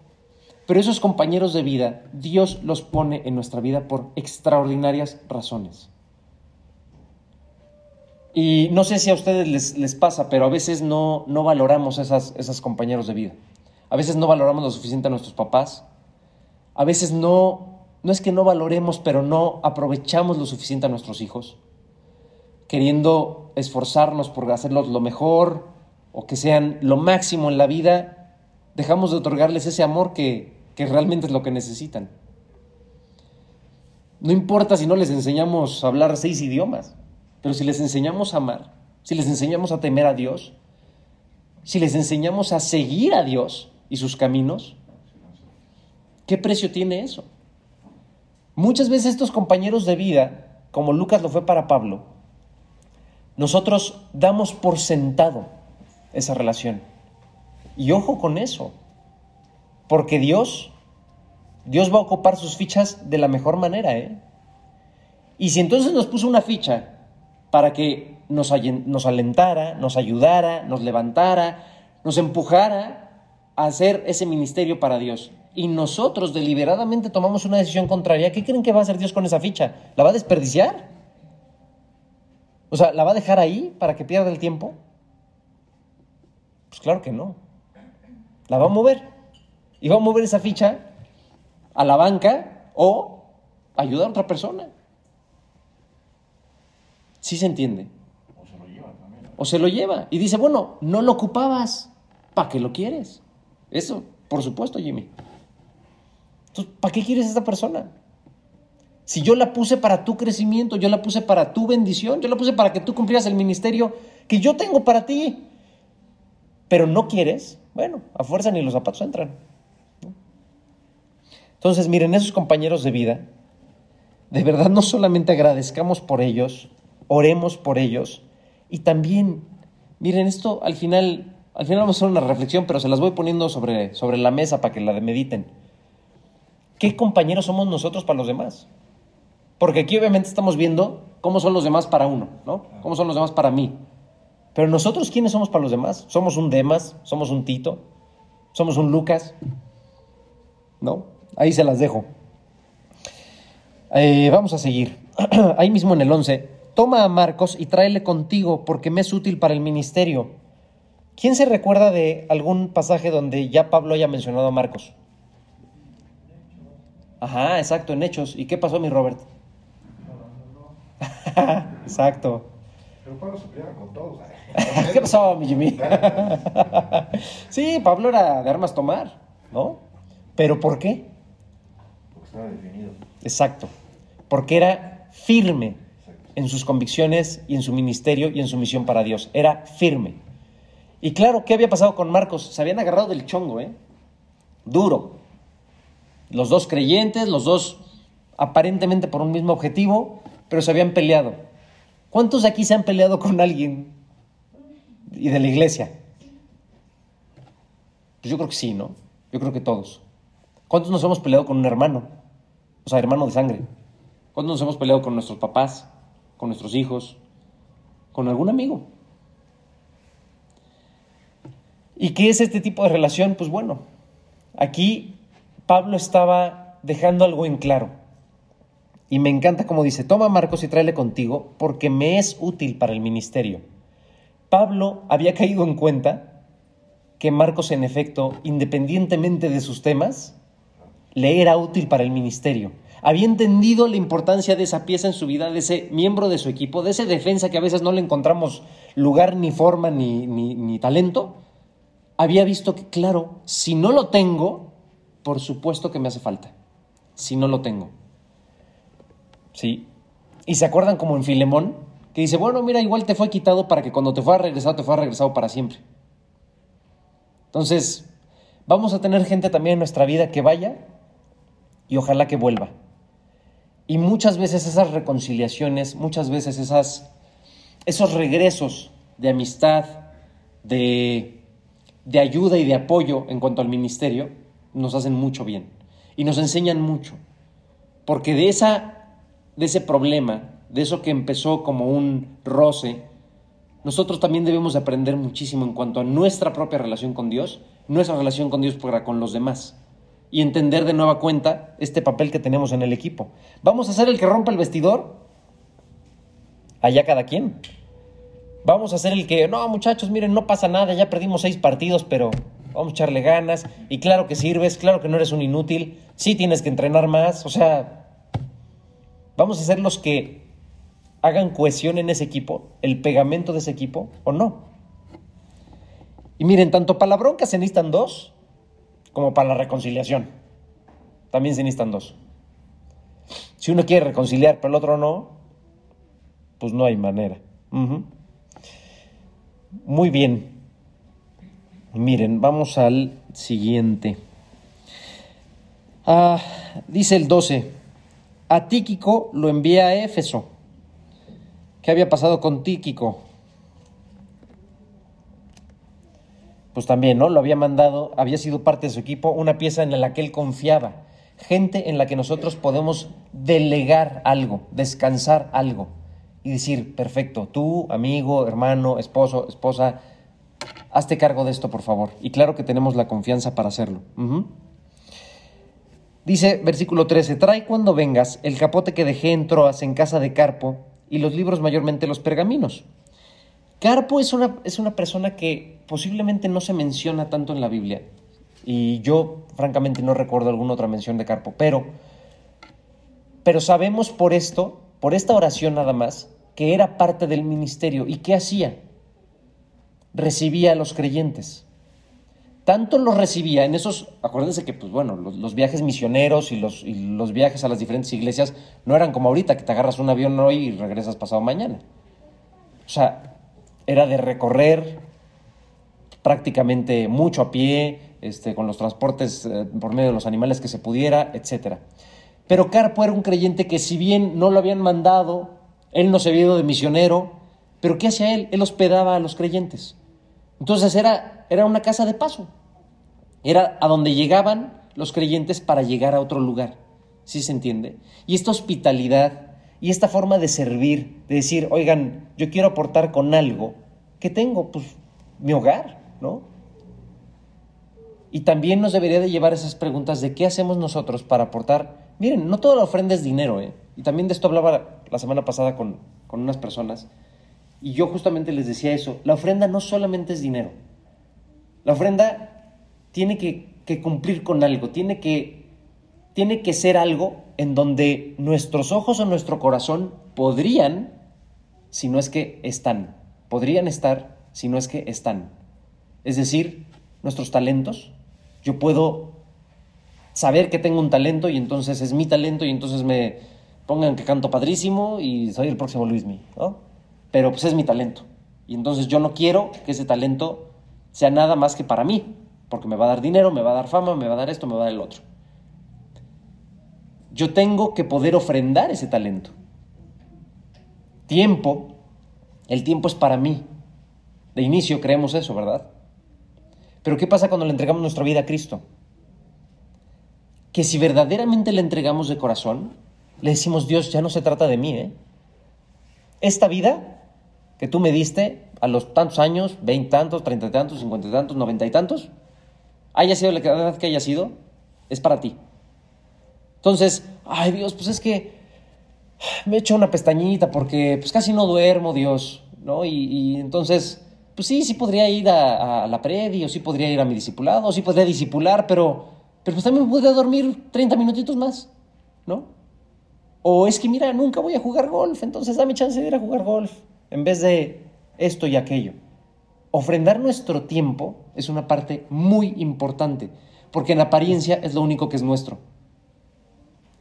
Pero esos compañeros de vida, Dios los pone en nuestra vida por extraordinarias razones. Y no sé si a ustedes les, pasa, pero a veces no, no valoramos esas, esos compañeros de vida. A veces no valoramos lo suficiente a nuestros papás. A veces no, no es que no valoremos, pero no aprovechamos lo suficiente a nuestros hijos. Queriendo esforzarnos por hacerlos lo mejor o que sean lo máximo en la vida dejamos de otorgarles ese amor que, realmente es lo que necesitan. No importa si no les enseñamos a hablar seis idiomas, pero si les enseñamos a amar, si les enseñamos a temer a Dios, si les enseñamos a seguir a Dios y sus caminos, ¿qué precio tiene eso? Muchas veces estos compañeros de vida, como Lucas lo fue para Pablo, nosotros damos por sentado esa relación. Y ojo con eso, porque Dios, Dios va a ocupar sus fichas de la mejor manera, ¿eh? Y si entonces nos puso una ficha para que nos, alentara, nos ayudara, nos levantara, nos empujara a hacer ese ministerio para Dios, y nosotros deliberadamente tomamos una decisión contraria, ¿qué creen que va a hacer Dios con esa ficha? ¿La va a desperdiciar? O sea, ¿la va a dejar ahí para que pierda el tiempo? Pues claro que no la va a mover. Y va a mover esa ficha a la banca o ayudar a otra persona. ¿Sí se entiende? O se lo lleva también. O se lo lleva. Y dice, bueno, no lo ocupabas. ¿Para qué lo quieres? Eso, por supuesto, Jimmy. Entonces, ¿para qué quieres a esta persona? Si yo la puse para tu crecimiento, yo la puse para tu bendición, yo la puse para que tú cumplieras el ministerio que yo tengo para ti. Pero no quieres, bueno, a fuerza ni los zapatos entran. Entonces, miren, esos compañeros de vida, de verdad no solamente agradezcamos por ellos, oremos por ellos y también, miren, esto al final, al final vamos a hacer una reflexión, pero se las voy poniendo sobre, sobre la mesa para que la mediten. ¿Qué compañeros somos nosotros para los demás? Porque aquí obviamente estamos viendo cómo son los demás para uno, ¿no? ¿Cómo son los demás para mí? Pero nosotros, ¿quiénes somos para los demás? ¿Somos un Demas? ¿Somos un Tito? ¿Somos un Lucas? ¿No? Ahí se las dejo. Eh, vamos a seguir. Ahí mismo en el 11. Toma a Marcos y tráele contigo porque me es útil para el ministerio. ¿Quién se recuerda de algún pasaje donde ya Pablo haya mencionado a Marcos? Ajá, exacto, en Hechos. ¿Y qué pasó, mi Robert? exacto. Pero Pablo se peleaba con todos. ¿Qué pasó, mi Jimmy? sí, Pablo era de armas tomar, ¿no? ¿Pero por qué? Porque estaba definido. Exacto. Porque era firme en sus convicciones y en su ministerio y en su misión para Dios. Era firme. Y claro, ¿qué había pasado con Marcos? Se habían agarrado del chongo, ¿eh? Duro. Los dos creyentes, los dos aparentemente por un mismo objetivo, pero se habían peleado. ¿Cuántos de aquí se han peleado con alguien y de la iglesia? Pues yo creo que sí, ¿no? Yo creo que todos. ¿Cuántos nos hemos peleado con un hermano? O sea, hermano de sangre. ¿Cuántos nos hemos peleado con nuestros papás, con nuestros hijos, con algún amigo? ¿Y qué es este tipo de relación? Pues bueno, aquí Pablo estaba dejando algo en claro. Y me encanta como dice, toma Marcos y tráele contigo porque me es útil para el ministerio. Pablo había caído en cuenta que Marcos en efecto, independientemente de sus temas, le era útil para el ministerio. Había entendido la importancia de esa pieza en su vida, de ese miembro de su equipo, de ese defensa que a veces no le encontramos lugar, ni forma, ni, ni, talento. Había visto que, claro, si no lo tengo, por supuesto que me hace falta. Si no lo tengo. ¿sí? Y se acuerdan como en Filemón, que dice, bueno, mira, igual te fue quitado para que cuando te fuera regresado, te fuera regresado para siempre. Entonces, vamos a tener gente también en nuestra vida que vaya y ojalá que vuelva. Y muchas veces esas reconciliaciones, muchas veces esas, esos regresos de amistad, de, de ayuda y de apoyo en cuanto al ministerio, nos hacen mucho bien y nos enseñan mucho. Porque de esa de ese problema, de eso que empezó como un roce, nosotros también debemos de aprender muchísimo en cuanto a nuestra propia relación con Dios, nuestra relación con Dios para con los demás y entender de nueva cuenta este papel que tenemos en el equipo. ¿Vamos a ser el que rompa el vestidor? Allá cada quien. Vamos a ser el que, no muchachos, miren, no pasa nada, ya perdimos seis partidos, pero vamos a echarle ganas. Y claro que sirves, claro que no eres un inútil, sí tienes que entrenar más, o sea, ¿Vamos a ser los que hagan cohesión en ese equipo, el pegamento de ese equipo o no? Y miren, tanto para la bronca se necesitan dos, como para la reconciliación. También se necesitan dos. Si uno quiere reconciliar, pero el otro no, pues no hay manera. Muy bien. Miren, vamos al siguiente. Ah, dice el 12 a Tíquico lo envía a Éfeso. ¿Qué había pasado con Tíquico? Pues también, ¿no? Lo había mandado, había sido parte de su equipo, una pieza en la que él confiaba, gente en la que nosotros podemos delegar algo, descansar algo y decir, perfecto, tú, amigo, hermano, esposo, esposa, hazte cargo de esto, por favor. Y claro que tenemos la confianza para hacerlo. Dice versículo 13, trae cuando vengas el capote que dejé en Troas en casa de Carpo y los libros mayormente los pergaminos. Carpo es una, es una persona que posiblemente no se menciona tanto en la Biblia y yo francamente no recuerdo alguna otra mención de Carpo, pero, pero sabemos por esto, por esta oración nada más, que era parte del ministerio y qué hacía. Recibía a los creyentes tanto lo recibía en esos, acuérdense que, pues bueno, los, viajes misioneros y los, los, viajes a las diferentes iglesias no eran como ahorita, que te agarras un avión hoy y regresas pasado mañana. O sea, era de recorrer prácticamente mucho a pie, este, con los transportes eh, por medio de los animales que se pudiera, etc. Pero Carpo era un creyente que si bien no lo habían mandado, él no se había ido de misionero, pero ¿qué hacía él? Él hospedaba a los creyentes. Entonces era, era una casa de paso. Era a donde llegaban los creyentes para llegar a otro lugar. ¿Sí se entiende? Y esta hospitalidad y esta forma de servir, de decir, oigan, yo quiero aportar con algo que tengo, pues mi hogar, ¿no? Y también nos debería de llevar esas preguntas de qué hacemos nosotros para aportar. Miren, no toda la ofrenda es dinero, ¿eh? Y también de esto hablaba la semana pasada con, con unas personas. Y yo justamente les decía eso. La ofrenda no solamente es dinero. La ofrenda tiene que, que cumplir con algo, tiene que, tiene que ser algo en donde nuestros ojos o nuestro corazón podrían, si no es que están, podrían estar, si no es que están. Es decir, nuestros talentos. Yo puedo saber que tengo un talento y entonces es mi talento y entonces me pongan que canto padrísimo y soy el próximo Luismi, ¿no? Pero pues es mi talento. Y entonces yo no quiero que ese talento sea nada más que para mí, porque me va a dar dinero, me va a dar fama, me va a dar esto, me va a dar el otro. Yo tengo que poder ofrendar ese talento. Tiempo, el tiempo es para mí. De inicio creemos eso, ¿verdad? Pero ¿qué pasa cuando le entregamos nuestra vida a Cristo? Que si verdaderamente le entregamos de corazón, le decimos, Dios, ya no se trata de mí, ¿eh? Esta vida que tú me diste a los tantos años, veinte tantos, treinta tantos, cincuenta tantos, noventa y tantos, haya sido la edad que haya sido, es para ti. Entonces, ay Dios, pues es que me he hecho una pestañita porque pues casi no duermo, Dios, ¿no? Y, entonces, pues sí, sí podría ir a, la predi, o sí podría ir a mi discipulado, o sí podría discipular, pero, pero pues también podría dormir 30 minutitos más, ¿no? O es que, mira, nunca voy a jugar golf, entonces dame chance de ir a jugar golf, en vez de esto y aquello. Ofrendar nuestro tiempo es una parte muy importante, porque en apariencia es lo único que es nuestro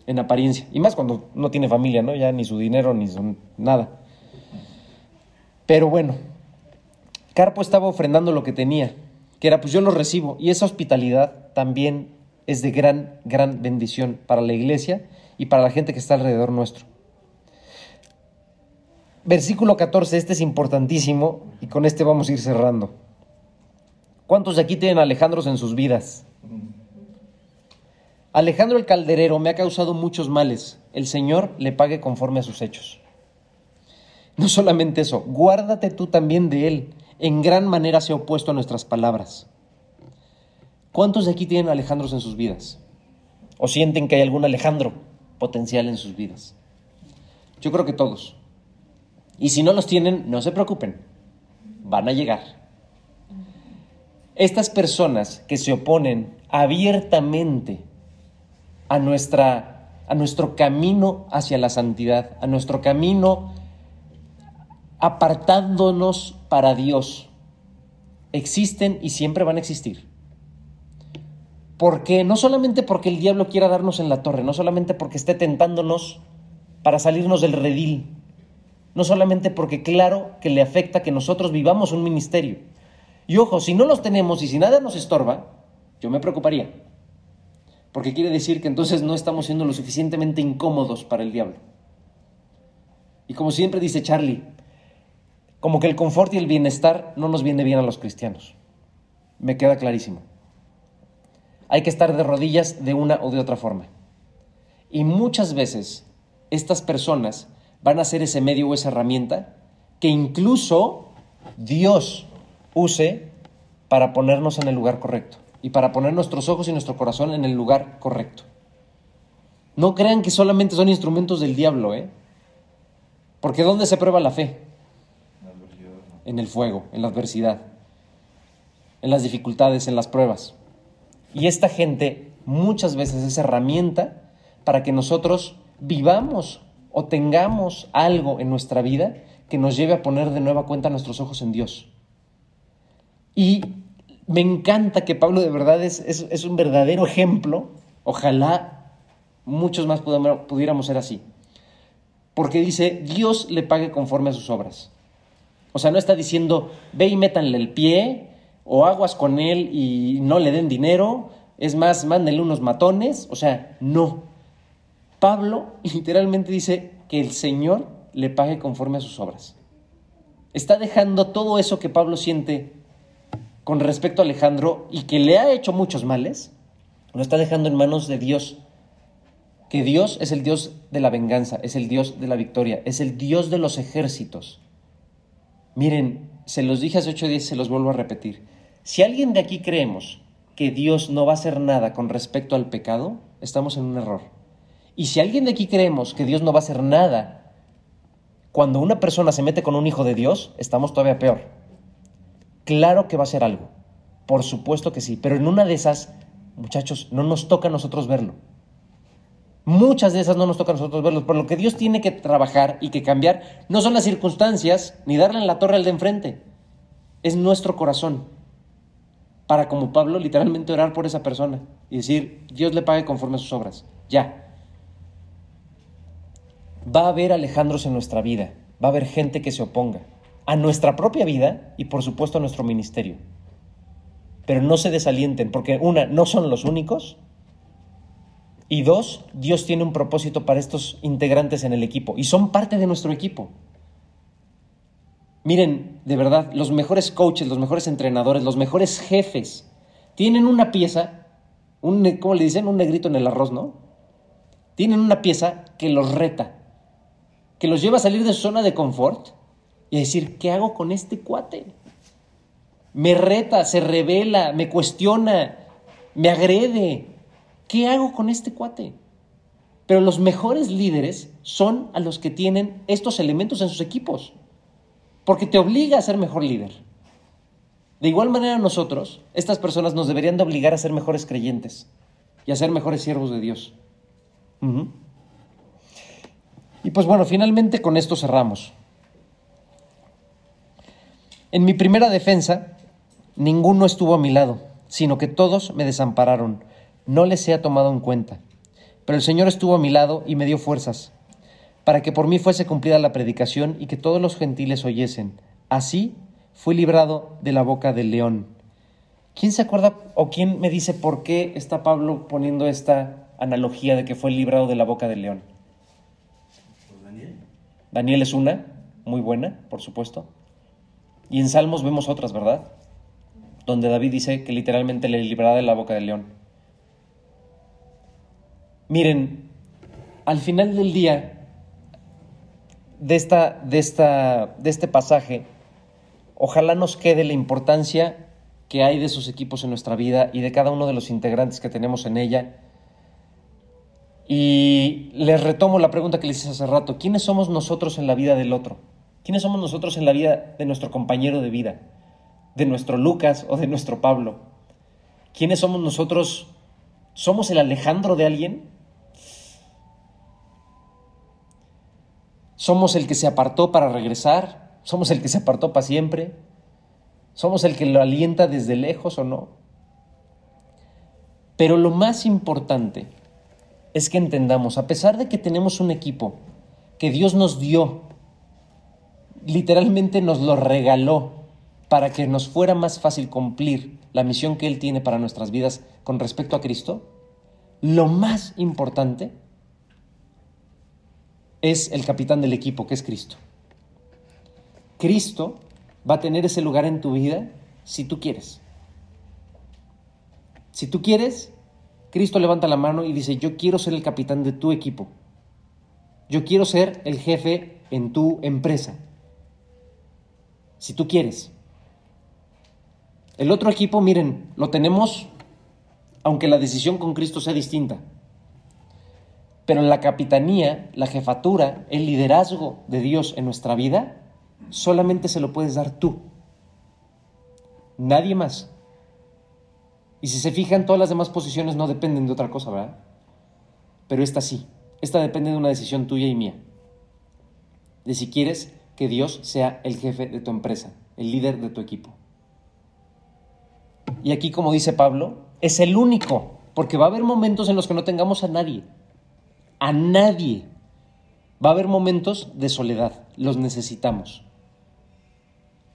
en apariencia. Y más cuando no tiene familia, ¿no? Ya ni su dinero ni su nada. Pero bueno, Carpo estaba ofrendando lo que tenía, que era pues yo lo recibo. Y esa hospitalidad también es de gran, gran bendición para la iglesia y para la gente que está alrededor nuestro. Versículo 14, este es importantísimo y con este vamos a ir cerrando. ¿Cuántos de aquí tienen Alejandros en sus vidas? Alejandro el Calderero me ha causado muchos males. El Señor le pague conforme a sus hechos. No solamente eso, guárdate tú también de él. En gran manera se ha opuesto a nuestras palabras. ¿Cuántos de aquí tienen Alejandros en sus vidas? ¿O sienten que hay algún Alejandro potencial en sus vidas? Yo creo que todos. Y si no los tienen, no se preocupen. Van a llegar. Estas personas que se oponen abiertamente a, nuestra, a nuestro camino hacia la santidad, a nuestro camino apartándonos para Dios. Existen y siempre van a existir. Porque no solamente porque el diablo quiera darnos en la torre, no solamente porque esté tentándonos para salirnos del redil, no solamente porque claro que le afecta que nosotros vivamos un ministerio. Y ojo, si no los tenemos y si nada nos estorba, yo me preocuparía porque quiere decir que entonces no estamos siendo lo suficientemente incómodos para el diablo. Y como siempre dice Charlie, como que el confort y el bienestar no nos viene bien a los cristianos. Me queda clarísimo. Hay que estar de rodillas de una o de otra forma. Y muchas veces estas personas van a ser ese medio o esa herramienta que incluso Dios use para ponernos en el lugar correcto y para poner nuestros ojos y nuestro corazón en el lugar correcto. No crean que solamente son instrumentos del diablo, ¿eh? Porque ¿dónde se prueba la fe? En el fuego, en la adversidad, en las dificultades, en las pruebas. Y esta gente muchas veces es herramienta para que nosotros vivamos o tengamos algo en nuestra vida que nos lleve a poner de nueva cuenta nuestros ojos en Dios. Y me encanta que Pablo de verdad es, es, un verdadero ejemplo. Ojalá muchos más pudiéramos ser así. Porque dice, Dios le pague conforme a sus obras. O sea, no está diciendo, ve y métanle el pie, o aguas con él y no le den dinero, es más, mándenle unos matones. O sea, no. Pablo literalmente dice que el Señor le pague conforme a sus obras. Está dejando todo eso que Pablo siente con respecto a Alejandro y que le ha hecho muchos males, lo está dejando en manos de Dios. Que Dios es el Dios de la venganza, es el Dios de la victoria, es el Dios de los ejércitos. Miren, se los dije hace ocho días se los vuelvo a repetir. Si alguien de aquí creemos que Dios no va a hacer nada con respecto al pecado, estamos en un error. Y si alguien de aquí creemos que Dios no va a hacer nada cuando una persona se mete con un hijo de Dios, estamos todavía peor. Claro que va a ser algo, por supuesto que sí, pero en una de esas, muchachos, no nos toca a nosotros verlo. Muchas de esas no nos toca a nosotros verlos, por lo que Dios tiene que trabajar y que cambiar no son las circunstancias ni darle en la torre al de enfrente, es nuestro corazón. Para como Pablo literalmente orar por esa persona y decir, Dios le pague conforme a sus obras. Ya. Va a haber Alejandros en nuestra vida, va a haber gente que se oponga a nuestra propia vida y por supuesto a nuestro ministerio. Pero no se desalienten porque una, no son los únicos y dos, Dios tiene un propósito para estos integrantes en el equipo y son parte de nuestro equipo. Miren, de verdad, los mejores coaches, los mejores entrenadores, los mejores jefes tienen una pieza, un, ¿cómo le dicen? Un negrito en el arroz, ¿no? Tienen una pieza que los reta, que los lleva a salir de su zona de confort y decir, ¿qué hago con este cuate? Me reta, se revela, me cuestiona, me agrede, ¿Qué hago con este cuate? Pero los mejores líderes son a los que tienen estos elementos en sus equipos, porque te obliga a ser mejor líder. De igual manera nosotros, estas personas nos deberían de obligar a ser mejores creyentes y a ser mejores siervos de Dios. Y pues bueno, finalmente con esto cerramos. En mi primera defensa, ninguno estuvo a mi lado, sino que todos me desampararon no les sea tomado en cuenta. Pero el Señor estuvo a mi lado y me dio fuerzas, para que por mí fuese cumplida la predicación y que todos los gentiles oyesen. Así fui librado de la boca del león. ¿Quién se acuerda o quién me dice por qué está Pablo poniendo esta analogía de que fue librado de la boca del león? Pues Daniel. Daniel es una, muy buena, por supuesto. Y en Salmos vemos otras, ¿verdad? Donde David dice que literalmente le librará de la boca del león. Miren, al final del día de, esta, de, esta, de este pasaje, ojalá nos quede la importancia que hay de esos equipos en nuestra vida y de cada uno de los integrantes que tenemos en ella. Y les retomo la pregunta que les hice hace rato, ¿quiénes somos nosotros en la vida del otro? ¿Quiénes somos nosotros en la vida de nuestro compañero de vida? ¿De nuestro Lucas o de nuestro Pablo? ¿Quiénes somos nosotros? ¿Somos el Alejandro de alguien? Somos el que se apartó para regresar, somos el que se apartó para siempre, somos el que lo alienta desde lejos o no. Pero lo más importante es que entendamos, a pesar de que tenemos un equipo que Dios nos dio, literalmente nos lo regaló para que nos fuera más fácil cumplir la misión que Él tiene para nuestras vidas con respecto a Cristo, lo más importante es el capitán del equipo, que es Cristo. Cristo va a tener ese lugar en tu vida si tú quieres. Si tú quieres, Cristo levanta la mano y dice, yo quiero ser el capitán de tu equipo. Yo quiero ser el jefe en tu empresa. Si tú quieres. El otro equipo, miren, lo tenemos, aunque la decisión con Cristo sea distinta. Pero la capitanía, la jefatura, el liderazgo de Dios en nuestra vida, solamente se lo puedes dar tú. Nadie más. Y si se fijan, todas las demás posiciones no dependen de otra cosa, ¿verdad? Pero esta sí. Esta depende de una decisión tuya y mía. De si quieres que Dios sea el jefe de tu empresa, el líder de tu equipo. Y aquí, como dice Pablo, es el único, porque va a haber momentos en los que no tengamos a nadie a nadie. Va a haber momentos de soledad, los necesitamos.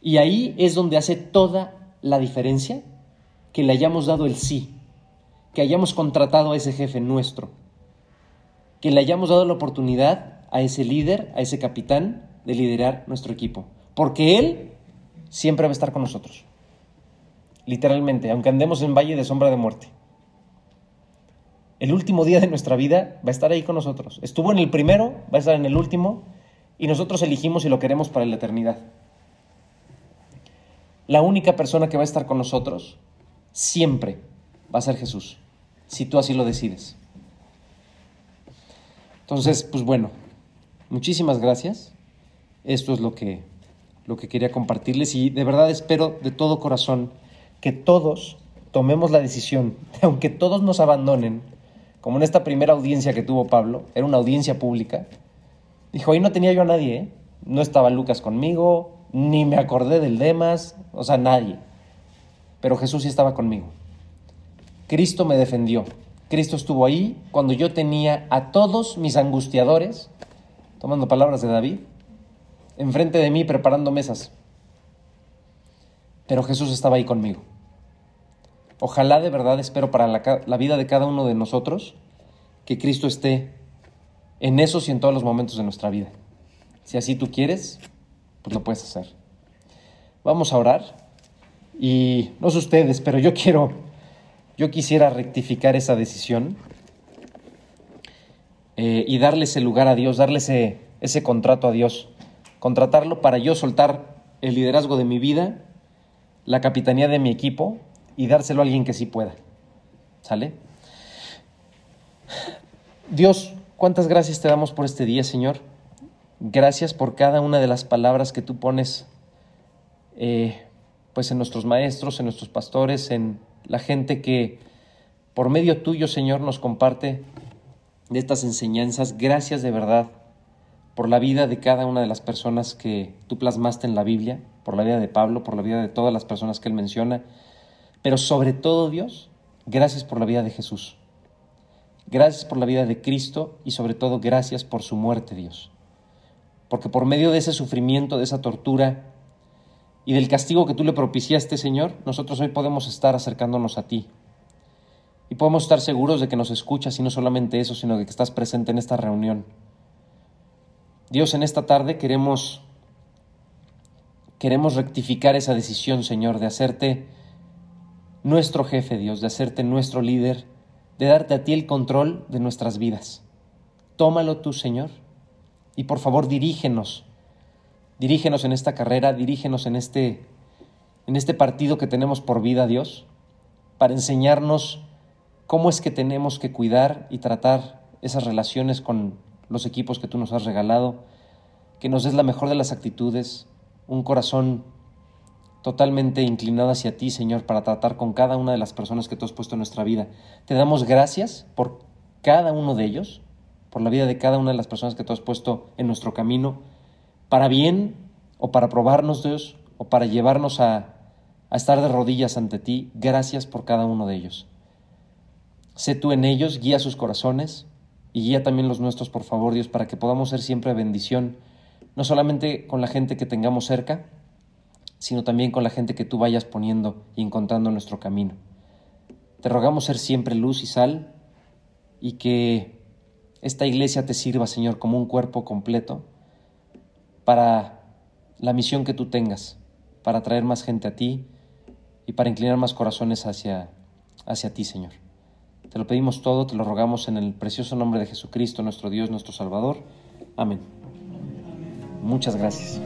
Y ahí es donde hace toda la diferencia que le hayamos dado el sí, que hayamos contratado a ese jefe nuestro. que le hayamos dado la oportunidad a ese líder, a ese capitán, de liderar nuestro equipo. Porque Él siempre va a estar con nosotros. Literalmente, aunque andemos en valle de sombra de muerte. El último día de nuestra vida va a estar ahí con nosotros. Estuvo en el primero, va a estar en el último, y nosotros elegimos si lo queremos para la eternidad. La única persona que va a estar con nosotros siempre va a ser Jesús, si tú así lo decides. Entonces, pues bueno, muchísimas gracias. Esto es lo que, lo que quería compartirles y de verdad espero de todo corazón que todos tomemos la decisión, aunque todos nos abandonen, como en esta primera audiencia que tuvo Pablo, era una audiencia pública, dijo, ahí no tenía yo a nadie, ¿eh? no estaba Lucas conmigo, ni me acordé del demás, o sea, nadie. Pero Jesús sí estaba conmigo. Cristo me defendió. Cristo estuvo ahí cuando yo tenía a todos mis angustiadores, tomando palabras de David, enfrente de mí preparando mesas. Pero Jesús estaba ahí conmigo. Ojalá de verdad espero para la, vida de cada uno de nosotros que Cristo esté en esos y en todos los momentos de nuestra vida. Si así tú quieres, pues lo puedes hacer. Vamos a orar y no sé ustedes, pero yo quiero, yo quisiera rectificar esa decisión eh, y darle ese lugar a Dios, darle ese contrato a Dios contratarlo para yo soltar el liderazgo de mi vida, la capitanía de mi equipo y dárselo a alguien que sí pueda. ¿Sale? Dios, cuántas gracias te damos por este día, Señor. Gracias por cada una de las palabras que tú pones eh, pues en nuestros maestros, en nuestros pastores, en la gente que por medio tuyo, Señor, nos comparte de estas enseñanzas. Gracias de verdad por la vida de cada una de las personas que tú plasmaste en la Biblia, por la vida de Pablo, por la vida de todas las personas que él menciona, pero sobre todo Dios, gracias por la vida de Jesús. Gracias por la vida de Cristo y sobre todo gracias por su muerte, Dios. Porque por medio de ese sufrimiento, de esa tortura y del castigo que tú le propiciaste, Señor, nosotros hoy podemos estar acercándonos a ti. Y podemos estar seguros de que nos escuchas y no solamente eso, sino de que estás presente en esta reunión. Dios, en esta tarde queremos queremos rectificar esa decisión, Señor, de hacerte nuestro jefe, Dios, de hacerte nuestro líder, de darte a ti el control de nuestras vidas. Tómalo tú, Señor, y por favor dirígenos. Dirígenos en esta carrera, dirígenos en este en este partido que tenemos por vida, Dios, para enseñarnos cómo es que tenemos que cuidar y tratar esas relaciones con los equipos que tú nos has regalado, que nos des la mejor de las actitudes, un corazón totalmente inclinado hacia ti, Señor, para tratar con cada una de las personas que tú has puesto en nuestra vida. Te damos gracias por cada uno de ellos, por la vida de cada una de las personas que tú has puesto en nuestro camino, para bien o para probarnos, Dios, o para llevarnos a, a estar de rodillas ante ti. Gracias por cada uno de ellos. Sé tú en ellos, guía sus corazones, y guía también los nuestros, por favor, Dios, para que podamos ser siempre bendición, no solamente con la gente que tengamos cerca, sino también con la gente que tú vayas poniendo y encontrando nuestro camino. Te rogamos ser siempre luz y sal y que esta iglesia te sirva, Señor, como un cuerpo completo para la misión que tú tengas, para traer más gente a ti y para inclinar más corazones hacia, hacia ti, Señor. Te lo pedimos todo, te lo rogamos en el precioso nombre de Jesucristo, nuestro Dios, nuestro Salvador. Amén. Muchas gracias.